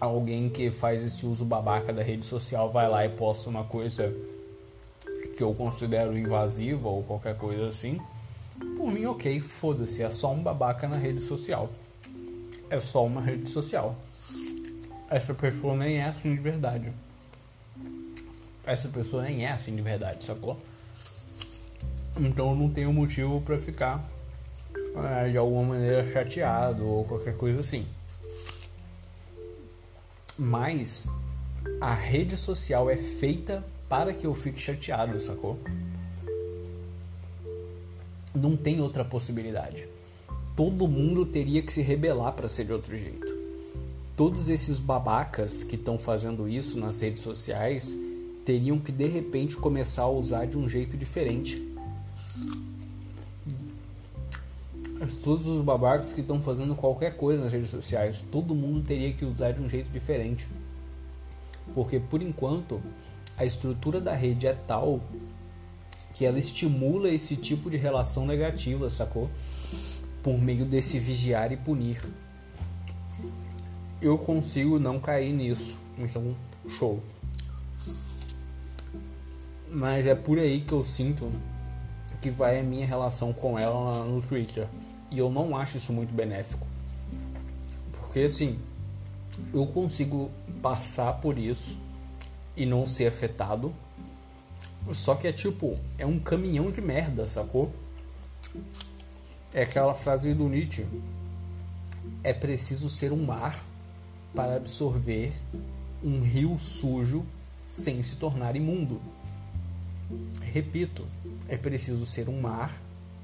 [SPEAKER 1] alguém que faz esse uso babaca da rede social vai lá e posta uma coisa que eu considero invasiva ou qualquer coisa assim. Por mim, ok, foda-se, é só um babaca na rede social. É só uma rede social. Essa pessoa nem é assim de verdade. Essa pessoa nem é assim de verdade, sacou? Então eu não tenho motivo para ficar é, de alguma maneira chateado ou qualquer coisa assim. Mas a rede social é feita para que eu fique chateado, sacou? Não tem outra possibilidade. Todo mundo teria que se rebelar para ser de outro jeito. Todos esses babacas que estão fazendo isso nas redes sociais teriam que de repente começar a usar de um jeito diferente. Todos os babacas que estão fazendo qualquer coisa nas redes sociais, todo mundo teria que usar de um jeito diferente. Porque por enquanto a estrutura da rede é tal que ela estimula esse tipo de relação negativa, sacou? Por meio desse vigiar e punir. Eu consigo não cair nisso, então show. Mas é por aí que eu sinto que vai a minha relação com ela no Twitter. E eu não acho isso muito benéfico. Porque assim, eu consigo passar por isso e não ser afetado só que é tipo, é um caminhão de merda, sacou? É aquela frase do Nietzsche. É preciso ser um mar para absorver um rio sujo sem se tornar imundo. Repito, é preciso ser um mar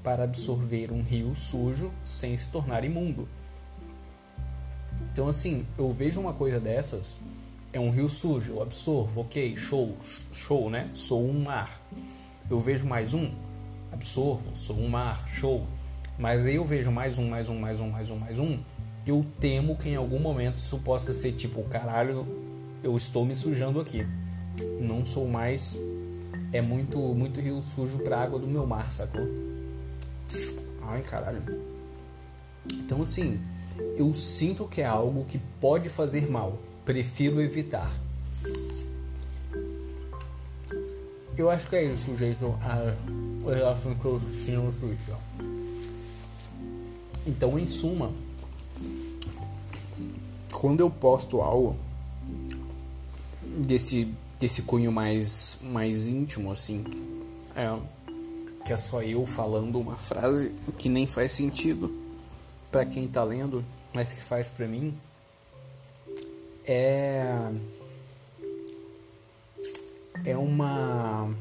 [SPEAKER 1] para absorver um rio sujo sem se tornar imundo. Então, assim, eu vejo uma coisa dessas é um rio sujo, eu absorvo, ok, show, show, né? Sou um mar. Eu vejo mais um, absorvo, sou um mar, show. Mas aí eu vejo mais um, mais um, mais um, mais um, mais um. Eu temo que em algum momento isso possa ser tipo, caralho, eu estou me sujando aqui. Não sou mais. É muito, muito rio sujo pra água do meu mar, sacou? Ai, caralho. Então, assim, eu sinto que é algo que pode fazer mal prefiro evitar. Eu acho que é isso jeito, a relação que eu tinha no Twitter. Então, em suma, quando eu posto algo desse, desse cunho mais, mais íntimo, assim, é, que é só eu falando uma frase que nem faz sentido para quem tá lendo, mas que faz para mim é é uma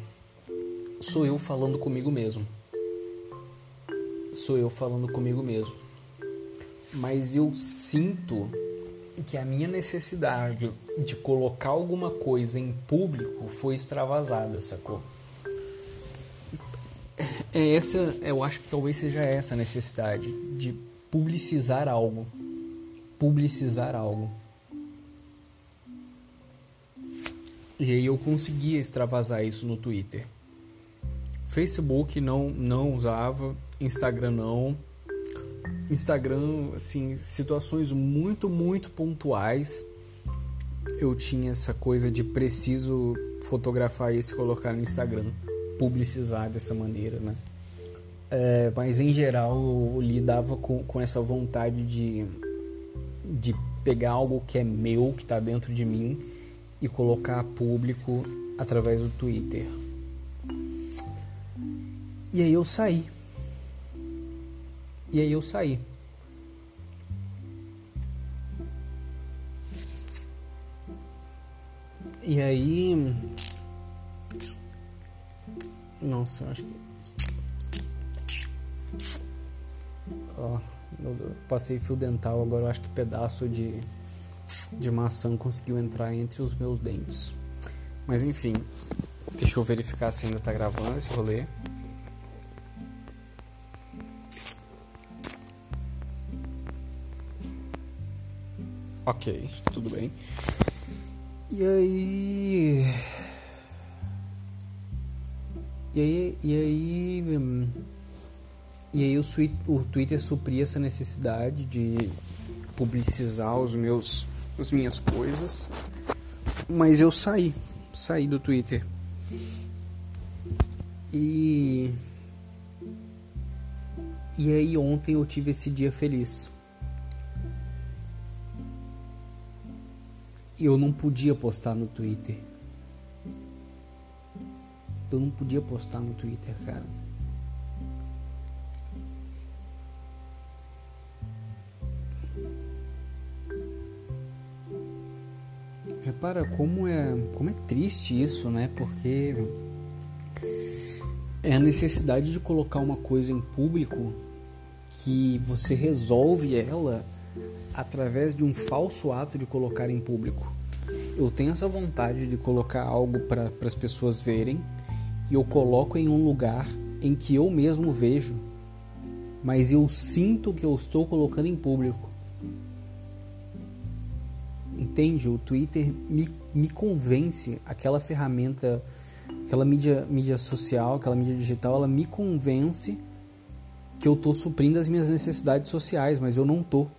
[SPEAKER 1] sou eu falando comigo mesmo. Sou eu falando comigo mesmo. Mas eu sinto que a minha necessidade de colocar alguma coisa em público foi extravasada, sacou? É essa, eu acho que talvez seja essa a necessidade de publicizar algo. Publicizar algo. E aí eu conseguia extravasar isso no Twitter. Facebook não não usava, Instagram não. Instagram, assim, situações muito, muito pontuais. Eu tinha essa coisa de preciso fotografar isso e colocar no Instagram, publicizar dessa maneira, né? É, mas em geral eu lidava com, com essa vontade de, de pegar algo que é meu, que está dentro de mim e colocar público através do Twitter. E aí eu saí. E aí eu saí. E aí. Nossa, eu acho que. Ó, passei fio dental, agora eu acho que pedaço de, de maçã conseguiu entrar entre os meus dentes. Mas enfim, deixa eu verificar se ainda tá gravando esse rolê. Ok, tudo bem. E aí. E aí. E aí. E aí o, o Twitter supria essa necessidade de publicizar os meus, as minhas coisas. Mas eu saí. Saí do Twitter. E. E aí ontem eu tive esse dia feliz. Eu não podia postar no Twitter. Eu não podia postar no Twitter, cara. Repara como é, como é triste isso, né? Porque é a necessidade de colocar uma coisa em público que você resolve ela através de um falso ato de colocar em público. Eu tenho essa vontade de colocar algo para as pessoas verem e eu coloco em um lugar em que eu mesmo vejo, mas eu sinto que eu estou colocando em público. Entende? O Twitter me, me convence, aquela ferramenta, aquela mídia, mídia social, aquela mídia digital, ela me convence que eu estou suprindo as minhas necessidades sociais, mas eu não estou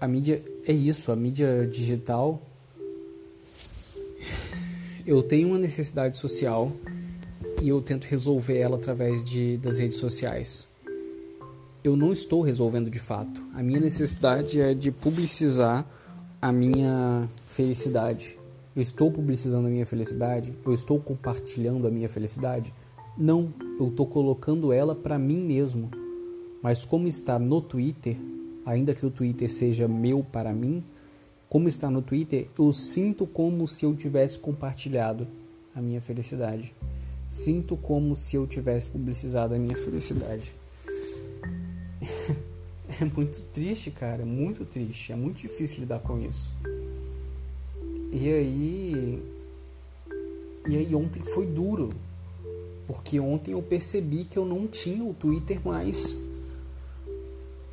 [SPEAKER 1] a mídia é isso, a mídia digital. Eu tenho uma necessidade social e eu tento resolver ela através de, das redes sociais. Eu não estou resolvendo de fato. A minha necessidade é de publicizar a minha felicidade. Eu estou publicizando a minha felicidade? Eu estou compartilhando a minha felicidade? Não, eu estou colocando ela para mim mesmo. Mas como está no Twitter, ainda que o Twitter seja meu para mim, como está no Twitter, eu sinto como se eu tivesse compartilhado a minha felicidade. Sinto como se eu tivesse publicizado a minha felicidade. é muito triste, cara, muito triste. É muito difícil lidar com isso. E aí. E aí ontem foi duro. Porque ontem eu percebi que eu não tinha o Twitter mais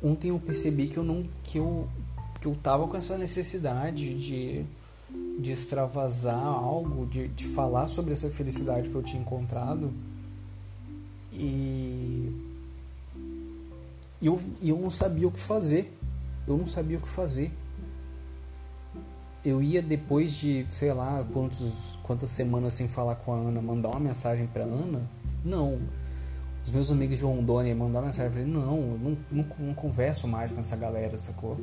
[SPEAKER 1] ontem eu percebi que eu não que eu que eu tava com essa necessidade de de extravasar algo, de, de falar sobre essa felicidade que eu tinha encontrado e eu, eu não sabia o que fazer. Eu não sabia o que fazer. Eu ia depois de, sei lá, quantos, quantas semanas sem falar com a Ana, mandar uma mensagem pra Ana? Não os meus amigos de Rondônia mandaram mensagem pra ele, não, não, não, não converso mais com essa galera, sacou?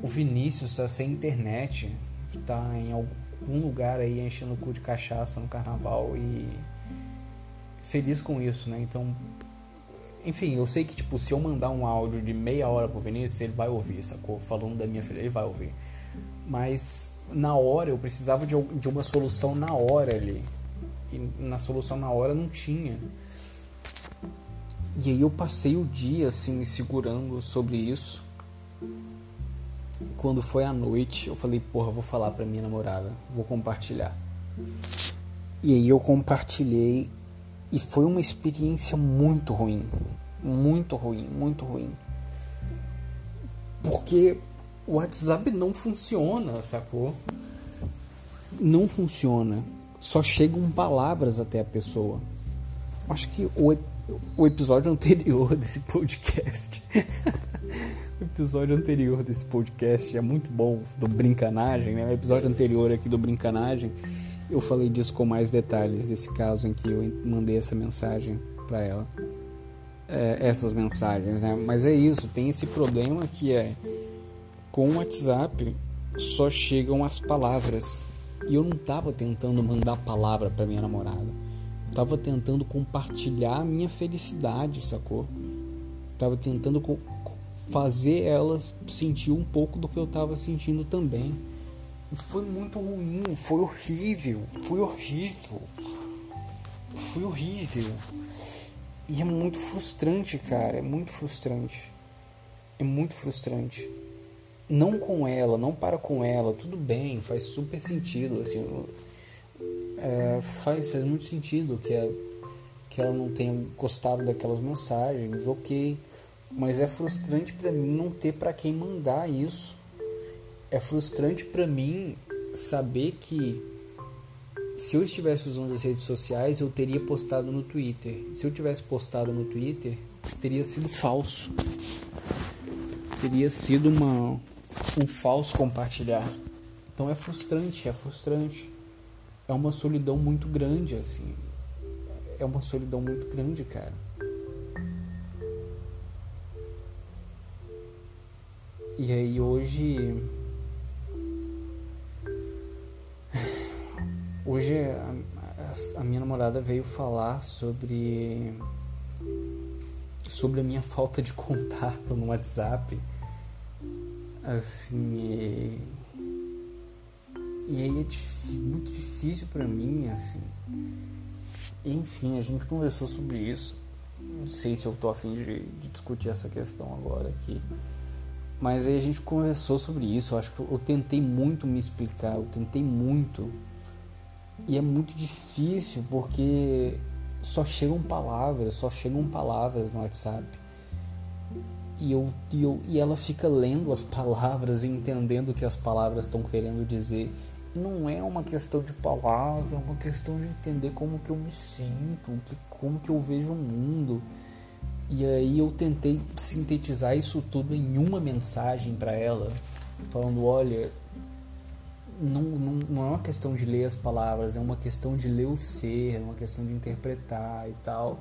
[SPEAKER 1] O Vinícius tá sem internet, tá em algum lugar aí enchendo o cu de cachaça no carnaval e feliz com isso, né? Então, enfim, eu sei que tipo, se eu mandar um áudio de meia hora pro Vinícius, ele vai ouvir, sacou? Falando da minha filha, ele vai ouvir. Mas na hora eu precisava de, de uma solução na hora ali. E na solução na hora não tinha. E aí eu passei o dia assim me segurando sobre isso. Quando foi à noite, eu falei, porra, vou falar pra minha namorada, vou compartilhar. E aí eu compartilhei e foi uma experiência muito ruim. Muito ruim, muito ruim. Porque o WhatsApp não funciona, sacou? Não funciona. Só chegam palavras até a pessoa. Acho que o, episódio anterior desse podcast. o episódio anterior desse podcast é muito bom, do Brincanagem, né? O episódio anterior aqui do Brincanagem, eu falei disso com mais detalhes, desse caso em que eu mandei essa mensagem para ela. É, essas mensagens, né? Mas é isso, tem esse problema que é com o WhatsApp só chegam as palavras. E eu não estava tentando mandar palavra para minha namorada. Tava tentando compartilhar a minha felicidade, sacou? Tava tentando fazer elas sentir um pouco do que eu tava sentindo também. E foi muito ruim, foi horrível, foi horrível. Foi horrível. E é muito frustrante, cara, é muito frustrante. É muito frustrante não com ela, não para com ela, tudo bem, faz super sentido, assim, é, faz, faz muito sentido que, a, que ela não tenha gostado daquelas mensagens, ok, mas é frustrante para mim não ter para quem mandar isso, é frustrante para mim saber que se eu estivesse usando as redes sociais, eu teria postado no Twitter. Se eu tivesse postado no Twitter, teria sido falso. Teria sido uma, um falso compartilhar. Então é frustrante, é frustrante. É uma solidão muito grande, assim. É uma solidão muito grande, cara. E aí hoje. Hoje a, a, minha namorada veio falar sobre. sobre a minha falta de contato no WhatsApp assim e, e aí é muito difícil para mim assim. Enfim a gente conversou sobre isso. Não sei se eu tô afim de, de discutir essa questão agora aqui. Mas aí a gente conversou sobre isso. Eu acho que eu tentei muito me explicar eu tentei muito. E é muito difícil porque só chegam palavras só chegam palavras no WhatsApp. E, eu, e, eu, e ela fica lendo as palavras e entendendo o que as palavras estão querendo dizer. Não é uma questão de palavra, é uma questão de entender como que eu me sinto, que, como que eu vejo o mundo. E aí eu tentei sintetizar isso tudo em uma mensagem para ela, falando, olha, não, não, não é uma questão de ler as palavras, é uma questão de ler o ser, é uma questão de interpretar e tal.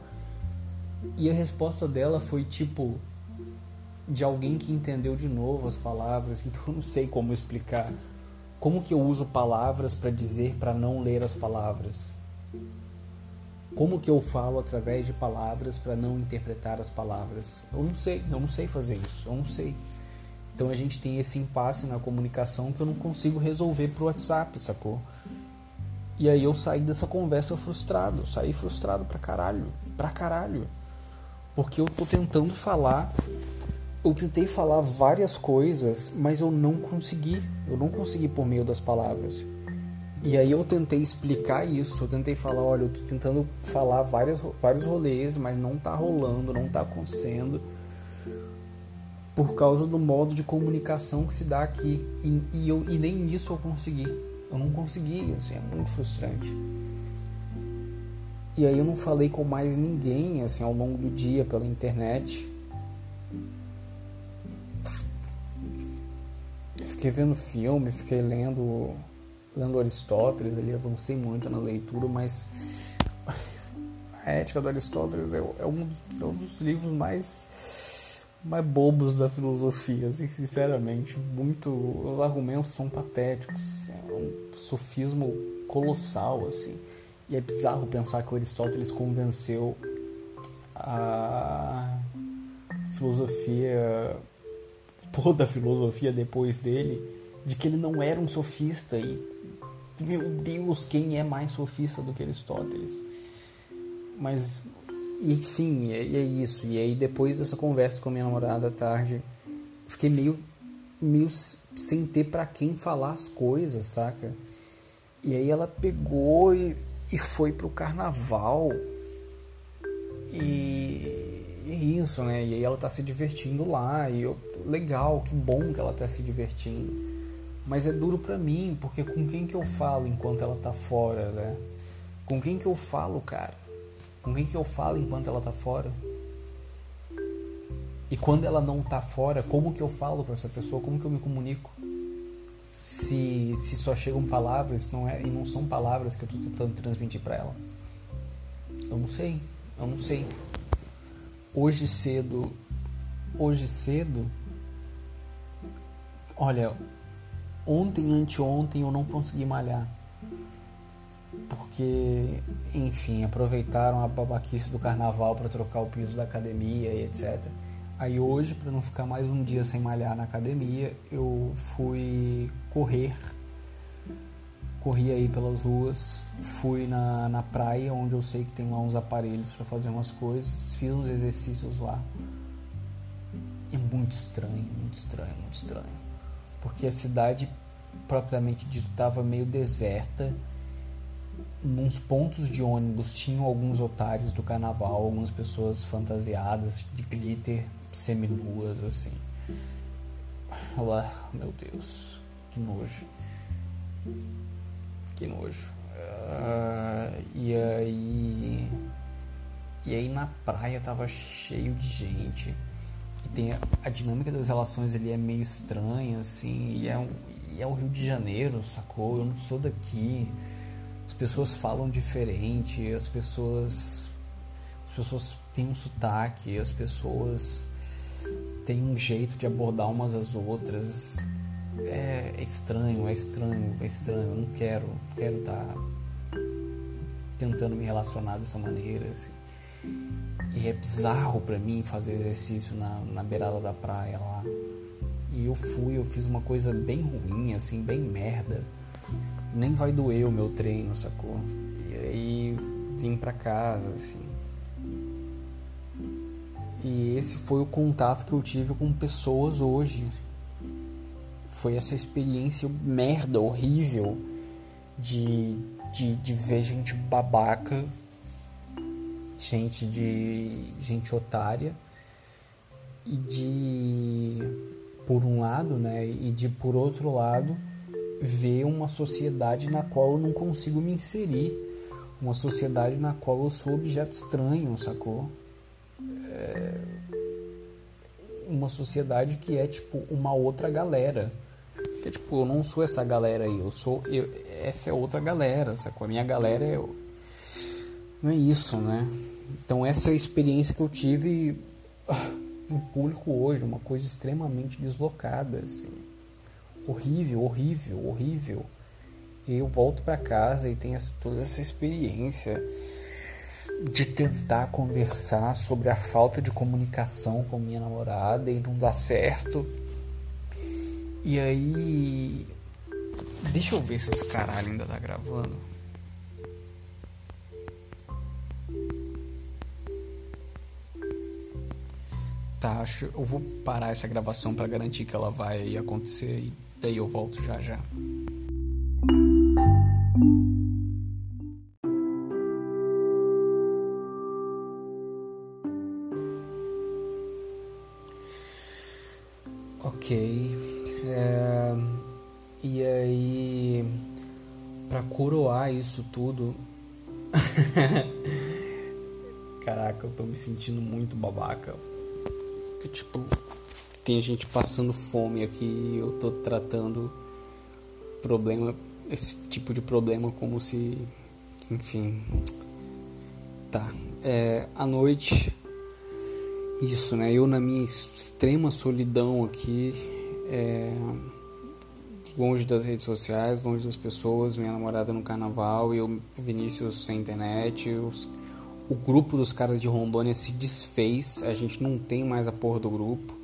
[SPEAKER 1] E a resposta dela foi tipo, de alguém que entendeu de novo as palavras, então eu não sei como explicar. Como que eu uso palavras para dizer para não ler as palavras? Como que eu falo através de palavras para não interpretar as palavras? Eu não sei, eu não sei fazer isso, eu não sei. Então a gente tem esse impasse na comunicação que eu não consigo resolver pro WhatsApp, sacou? E aí eu saí dessa conversa frustrado, saí frustrado pra caralho, pra caralho. Porque eu tô tentando falar eu tentei falar várias coisas, mas eu não consegui. Eu não consegui por meio das palavras. E aí eu tentei explicar isso, eu tentei falar, olha, eu tô tentando falar várias, vários rolês, mas não tá rolando, não tá acontecendo por causa do modo de comunicação que se dá aqui. E, e, eu, e nem isso eu consegui. Eu não consegui, assim, é muito frustrante. E aí eu não falei com mais ninguém, assim, ao longo do dia pela internet. Fiquei vendo filme, fiquei lendo, lendo Aristóteles ali, avancei muito na leitura, mas a Ética do Aristóteles é, é, um, é um dos livros mais, mais bobos da filosofia, assim, sinceramente. Muito, os argumentos são patéticos, é um sofismo colossal, assim. E é bizarro pensar que o Aristóteles convenceu a filosofia toda a filosofia depois dele de que ele não era um sofista e meu Deus, quem é mais sofista do que Aristóteles? Mas e sim, é, é isso. E aí depois dessa conversa com a minha namorada à tarde, fiquei meio meio sem ter para quem falar as coisas, saca? E aí ela pegou e, e foi pro carnaval. E, e isso, né? E aí ela tá se divertindo lá. E eu, legal, que bom que ela tá se divertindo. Mas é duro para mim, porque com quem que eu falo enquanto ela tá fora, né? Com quem que eu falo, cara? Com quem que eu falo enquanto ela tá fora? E quando ela não tá fora, como que eu falo com essa pessoa? Como que eu me comunico? Se, se só chegam palavras não é, e não são palavras que eu tô tentando transmitir para ela. Eu não sei, eu não sei. Hoje cedo, hoje cedo, olha, ontem, anteontem eu não consegui malhar. Porque, enfim, aproveitaram a babaquice do carnaval para trocar o piso da academia e etc. Aí hoje, para não ficar mais um dia sem malhar na academia, eu fui correr. Corri aí pelas ruas, fui na, na praia, onde eu sei que tem lá uns aparelhos para fazer umas coisas, fiz uns exercícios lá. É muito estranho, muito estranho, muito estranho. Porque a cidade propriamente dita estava meio deserta. Nos pontos de ônibus tinham alguns otários do carnaval, algumas pessoas fantasiadas de glitter seminuas, assim. Olá, meu Deus, que nojo. Que nojo. Uh, e aí. E aí na praia tava cheio de gente. E tem a, a dinâmica das relações ali é meio estranha, assim. E é, um, e é o Rio de Janeiro, sacou? Eu não sou daqui. As pessoas falam diferente, as pessoas. As pessoas têm um sotaque, as pessoas tem um jeito de abordar umas às outras. É, é estranho, é estranho, é estranho. Eu não quero, quero estar tá tentando me relacionar dessa maneira. Assim. E é bizarro para mim fazer exercício na, na beirada da praia lá. E eu fui, eu fiz uma coisa bem ruim, assim, bem merda. Nem vai doer o meu treino, sacou? E aí vim pra casa, assim. E esse foi o contato que eu tive com pessoas hoje. Foi essa experiência merda, horrível de, de, de ver gente babaca, gente de gente otária e de por um lado, né, e de por outro lado ver uma sociedade na qual eu não consigo me inserir, uma sociedade na qual eu sou objeto estranho, sacou? é, uma sociedade que é tipo uma outra galera. Que tipo, eu não sou essa galera aí, eu sou. Eu, essa é outra galera, sacou? A minha galera é. Não é isso, né? Então, essa é a experiência que eu tive ah, em público hoje, uma coisa extremamente deslocada, assim. Horrível, horrível, horrível. E eu volto para casa e tenho essa, toda essa experiência de tentar conversar sobre a falta de comunicação com minha namorada e não dá certo. E aí. Deixa eu ver se essa caralho ainda tá gravando. Tá, acho eu vou parar essa gravação para garantir que ela vai acontecer e daí eu volto já já. Ok. É, e aí, para coroar isso tudo. Caraca, eu tô me sentindo muito babaca. Que, tipo, tem gente passando fome aqui e eu tô tratando problema, esse tipo de problema como se. Enfim. Tá. É, à noite isso, né? Eu na minha extrema solidão aqui, é, longe das redes sociais, longe das pessoas, minha namorada no carnaval, eu, Vinícius sem internet, os, o grupo dos caras de Rondônia se desfez, a gente não tem mais a porra do grupo.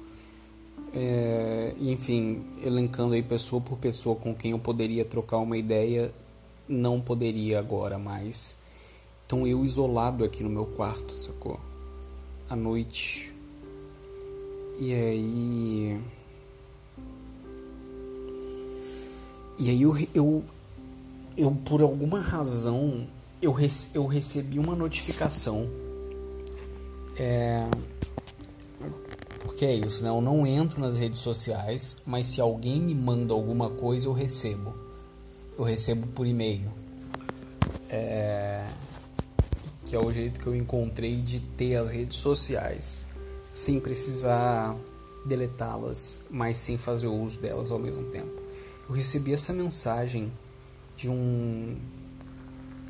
[SPEAKER 1] É, enfim, elencando aí pessoa por pessoa com quem eu poderia trocar uma ideia, não poderia agora mais. Então eu isolado aqui no meu quarto, sacou? à noite. E aí. E aí eu, eu, eu por alguma razão, eu, rece, eu recebi uma notificação. É, porque é isso, né? Eu não entro nas redes sociais, mas se alguém me manda alguma coisa, eu recebo. Eu recebo por e-mail. É, que é o jeito que eu encontrei de ter as redes sociais sem precisar deletá-las, mas sem fazer uso delas ao mesmo tempo. Eu recebi essa mensagem de um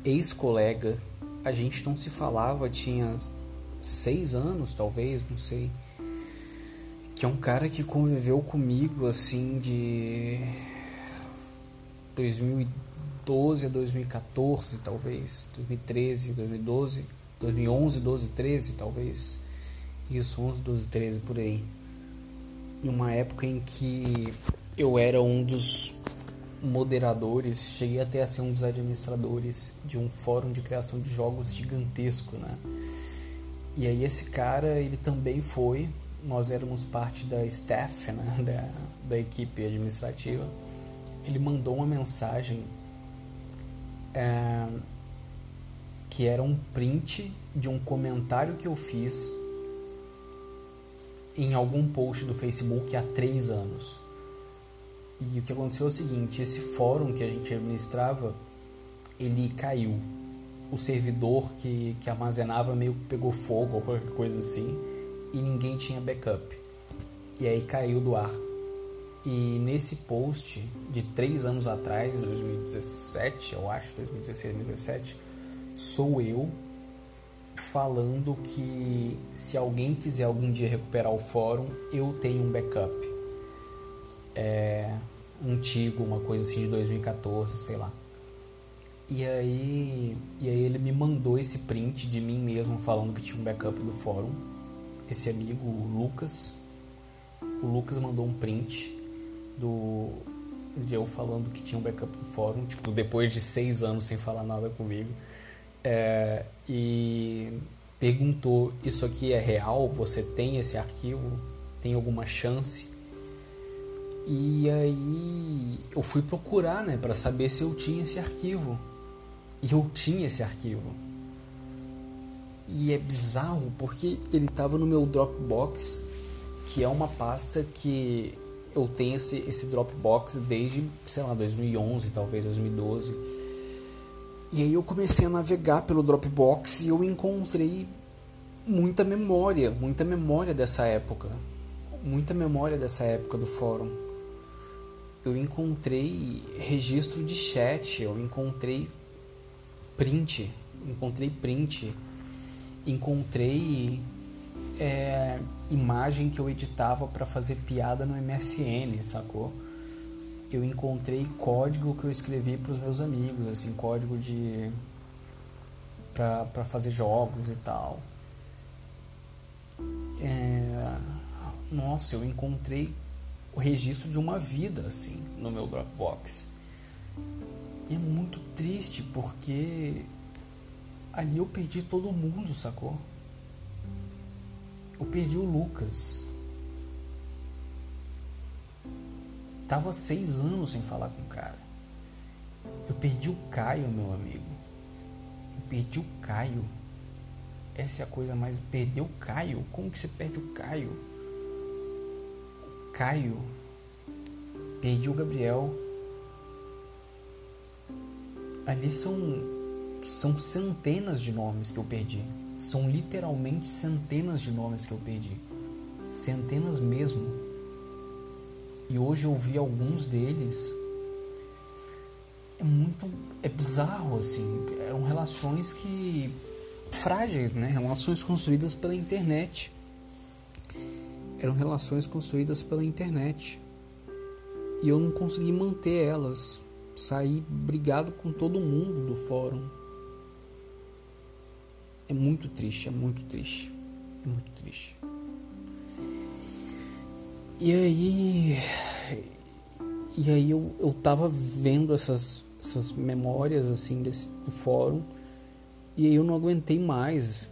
[SPEAKER 1] ex-colega. A gente não se falava, tinha seis anos, talvez, não sei. Que é um cara que conviveu comigo assim de 2012 a 2014, talvez, 2013, 2012, 2011, 12, 13, talvez. Isso, 11, 12, 13 por aí. Em uma época em que eu era um dos moderadores, cheguei até a ser um dos administradores de um fórum de criação de jogos gigantesco, né? E aí esse cara, ele também foi, nós éramos parte da staff, né, da, da equipe administrativa. Ele mandou uma mensagem é, que era um print de um comentário que eu fiz em algum post do Facebook há três anos. E o que aconteceu é o seguinte: esse fórum que a gente administrava, ele caiu. O servidor que, que armazenava meio que pegou fogo ou qualquer coisa assim, e ninguém tinha backup. E aí caiu do ar. E nesse post de três anos atrás, 2017, eu acho, 2016, 2017, sou eu falando que se alguém quiser algum dia recuperar o fórum, eu tenho um backup. É, um Tigo, uma coisa assim de 2014, sei lá. E aí, e aí ele me mandou esse print de mim mesmo falando que tinha um backup do fórum. Esse amigo, o Lucas, o Lucas mandou um print do de eu falando que tinha um backup do fórum, tipo, depois de seis anos sem falar nada comigo. É, e perguntou: Isso aqui é real? Você tem esse arquivo? Tem alguma chance? E aí eu fui procurar, né, para saber se eu tinha esse arquivo. E eu tinha esse arquivo. E é bizarro porque ele estava no meu Dropbox, que é uma pasta que eu tenho esse, esse Dropbox desde, sei lá, 2011, talvez 2012 e aí eu comecei a navegar pelo Dropbox e eu encontrei muita memória, muita memória dessa época. Muita memória dessa época do fórum. Eu encontrei registro de chat, eu encontrei print, encontrei print, encontrei é, imagem que eu editava para fazer piada no MSN, sacou? eu encontrei código que eu escrevi para os meus amigos, assim, código de para fazer jogos e tal. É, nossa, eu encontrei o registro de uma vida assim no meu Dropbox. E é muito triste porque ali eu perdi todo mundo, sacou? Eu perdi o Lucas, Tava seis anos sem falar com o cara. Eu perdi o Caio, meu amigo. Eu perdi o Caio. Essa é a coisa mais. Perdeu o Caio? Como que você perde o Caio? Caio. Perdi o Gabriel. Ali são. São centenas de nomes que eu perdi. São literalmente centenas de nomes que eu perdi. Centenas mesmo. E hoje eu vi alguns deles. É muito. É bizarro, assim. Eram relações que. frágeis, né? Relações construídas pela internet. Eram relações construídas pela internet. E eu não consegui manter elas. Saí brigado com todo mundo do fórum. É muito triste, é muito triste. É muito triste. E aí. E aí eu, eu tava vendo essas, essas memórias assim desse, do fórum. E aí eu não aguentei mais.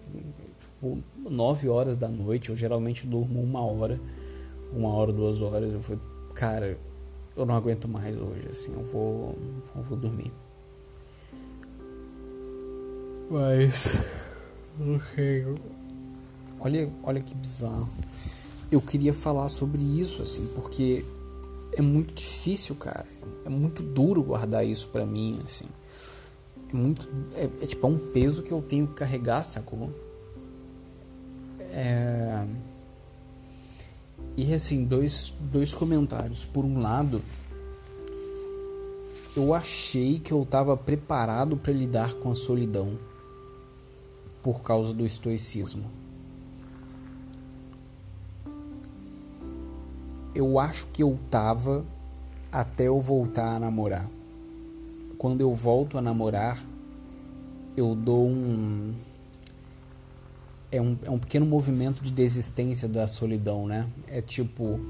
[SPEAKER 1] Tipo, nove horas da noite, eu geralmente durmo uma hora, uma hora, duas horas. Eu falei, cara, eu não aguento mais hoje, assim, eu vou, eu vou dormir. Mas, ok. Olha, olha que bizarro. Eu queria falar sobre isso, assim, porque é muito difícil, cara. É muito duro guardar isso pra mim, assim. É muito. É, é tipo, é um peso que eu tenho que carregar, sacou? É. E assim, dois, dois comentários. Por um lado, eu achei que eu estava preparado para lidar com a solidão por causa do estoicismo. Eu acho que eu tava até eu voltar a namorar. Quando eu volto a namorar, eu dou um é um, é um pequeno movimento de desistência da solidão, né? É tipo,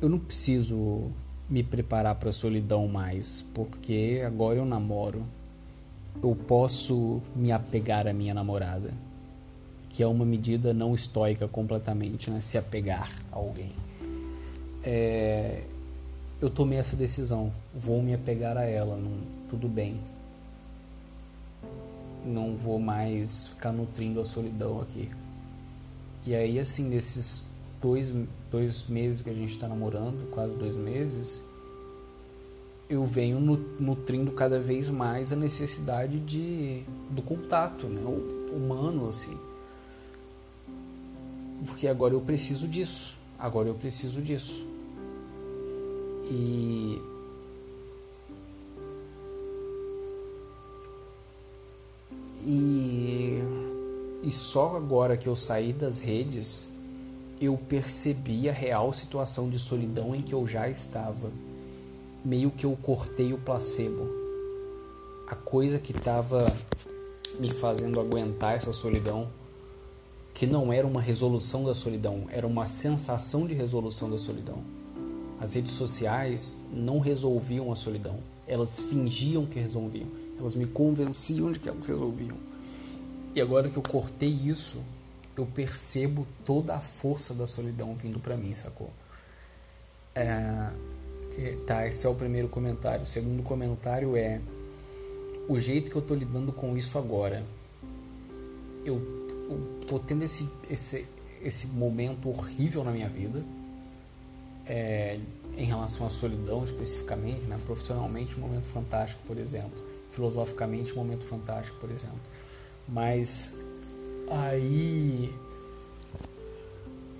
[SPEAKER 1] eu não preciso me preparar para a solidão mais, porque agora eu namoro. Eu posso me apegar à minha namorada, que é uma medida não estoica completamente, né? Se apegar a alguém. É, eu tomei essa decisão, vou me apegar a ela, não, tudo bem não vou mais ficar nutrindo a solidão aqui. E aí, assim, nesses dois, dois meses que a gente está namorando, quase dois meses, eu venho nutrindo cada vez mais a necessidade de, do contato né? humano, assim. Porque agora eu preciso disso. Agora eu preciso disso. E E, e só agora que eu saí das redes eu percebi a real situação de solidão em que eu já estava. Meio que eu cortei o placebo. A coisa que estava me fazendo aguentar essa solidão, que não era uma resolução da solidão, era uma sensação de resolução da solidão. As redes sociais não resolviam a solidão, elas fingiam que resolviam elas me convenciam de que elas resolviam. E agora que eu cortei isso, eu percebo toda a força da solidão vindo para mim, sacou? É, tá, esse é o primeiro comentário. O segundo comentário é o jeito que eu tô lidando com isso agora. Eu, eu tô tendo esse, esse, esse momento horrível na minha vida. É, em relação à solidão especificamente, né? profissionalmente, um momento fantástico, por exemplo filosoficamente um momento fantástico, por exemplo. Mas aí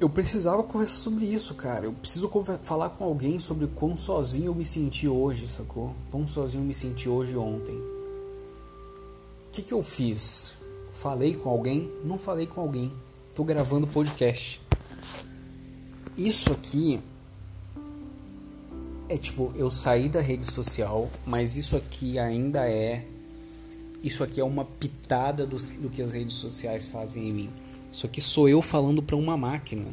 [SPEAKER 1] eu precisava conversar sobre isso, cara. Eu preciso falar com alguém sobre quão sozinho eu me senti hoje, sacou? Quão sozinho eu me senti hoje ontem. O que, que eu fiz? Falei com alguém? Não falei com alguém. Tô gravando podcast. Isso aqui é tipo, eu saí da rede social, mas isso aqui ainda é. Isso aqui é uma pitada do, do que as redes sociais fazem em mim. Isso aqui sou eu falando pra uma máquina.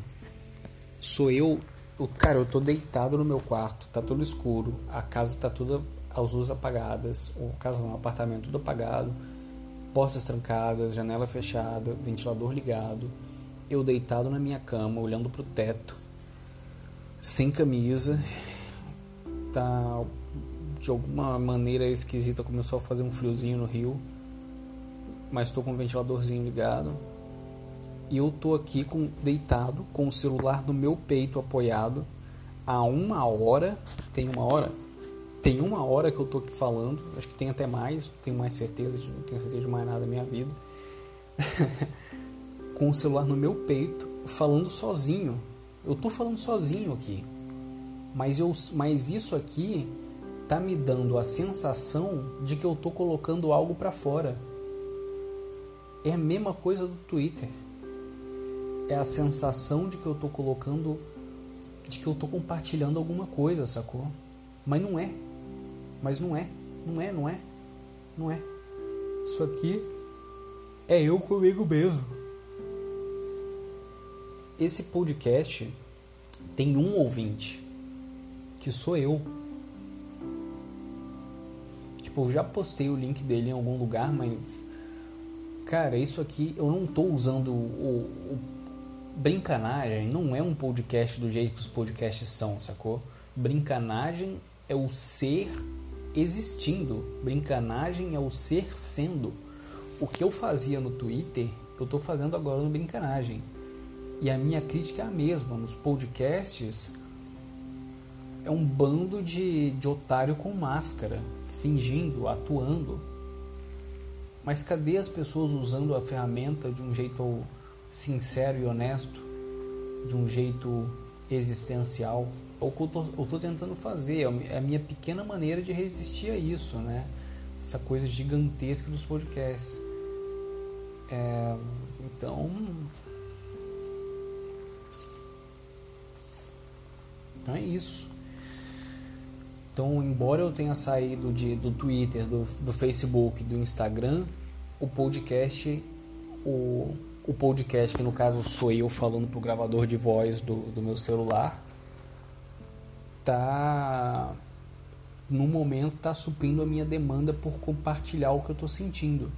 [SPEAKER 1] Sou eu. eu cara, eu tô deitado no meu quarto, tá tudo escuro, a casa tá toda. as luzes apagadas, o casa não, o apartamento tudo apagado, portas trancadas, janela fechada, ventilador ligado. Eu deitado na minha cama, olhando pro teto, sem camisa tá de alguma maneira esquisita começou a fazer um friozinho no rio, mas estou com o ventiladorzinho ligado. E eu tô aqui com deitado com o celular no meu peito apoiado há uma hora, tem uma hora, tem uma hora que eu tô aqui falando, acho que tem até mais, tenho mais certeza, não tenho certeza de mais nada da minha vida. com o celular no meu peito, falando sozinho. Eu tô falando sozinho aqui. Mas, eu, mas isso aqui tá me dando a sensação de que eu tô colocando algo para fora. É a mesma coisa do Twitter. É a sensação de que eu tô colocando de que eu tô compartilhando alguma coisa, sacou? Mas não é. Mas não é. Não é, não é. Não é. Isso aqui é eu comigo mesmo. Esse podcast tem um ouvinte que sou eu. Tipo, eu já postei o link dele em algum lugar, mas. Cara, isso aqui eu não tô usando o, o Brincanagem, não é um podcast do jeito que os podcasts são, sacou? Brincanagem é o ser existindo. Brincanagem é o ser sendo. O que eu fazia no Twitter, eu estou fazendo agora no Brincanagem. E a minha crítica é a mesma. Nos podcasts, é um bando de, de otário com máscara, fingindo, atuando. Mas cadê as pessoas usando a ferramenta de um jeito sincero e honesto, de um jeito existencial? É o que eu estou tentando fazer, é a minha pequena maneira de resistir a isso, né? Essa coisa gigantesca dos podcasts. É, então. Então é isso. Então, embora eu tenha saído de, do Twitter, do, do Facebook, do Instagram, o podcast, o, o podcast, que no caso sou eu falando pro gravador de voz do, do meu celular, tá no momento tá suprindo a minha demanda por compartilhar o que eu estou sentindo.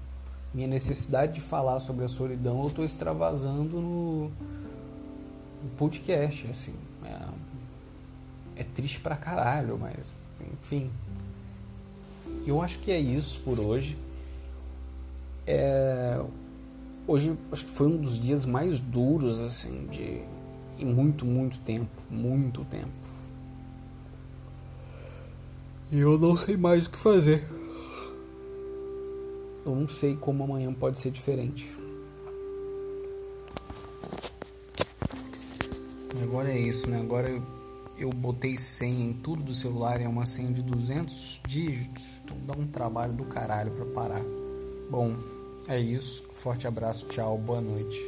[SPEAKER 1] Minha necessidade de falar sobre a solidão eu estou extravasando no, no podcast, assim. É, é triste pra caralho, mas enfim. Eu acho que é isso por hoje. É, hoje acho que foi um dos dias mais duros assim de em muito muito tempo, muito tempo. E eu não sei mais o que fazer. Eu não sei como amanhã pode ser diferente. Agora é isso, né? Agora eu eu botei senha em tudo do celular, é uma senha de 200 dígitos, então dá um trabalho do caralho para parar. Bom, é isso. Forte abraço, tchau, boa noite.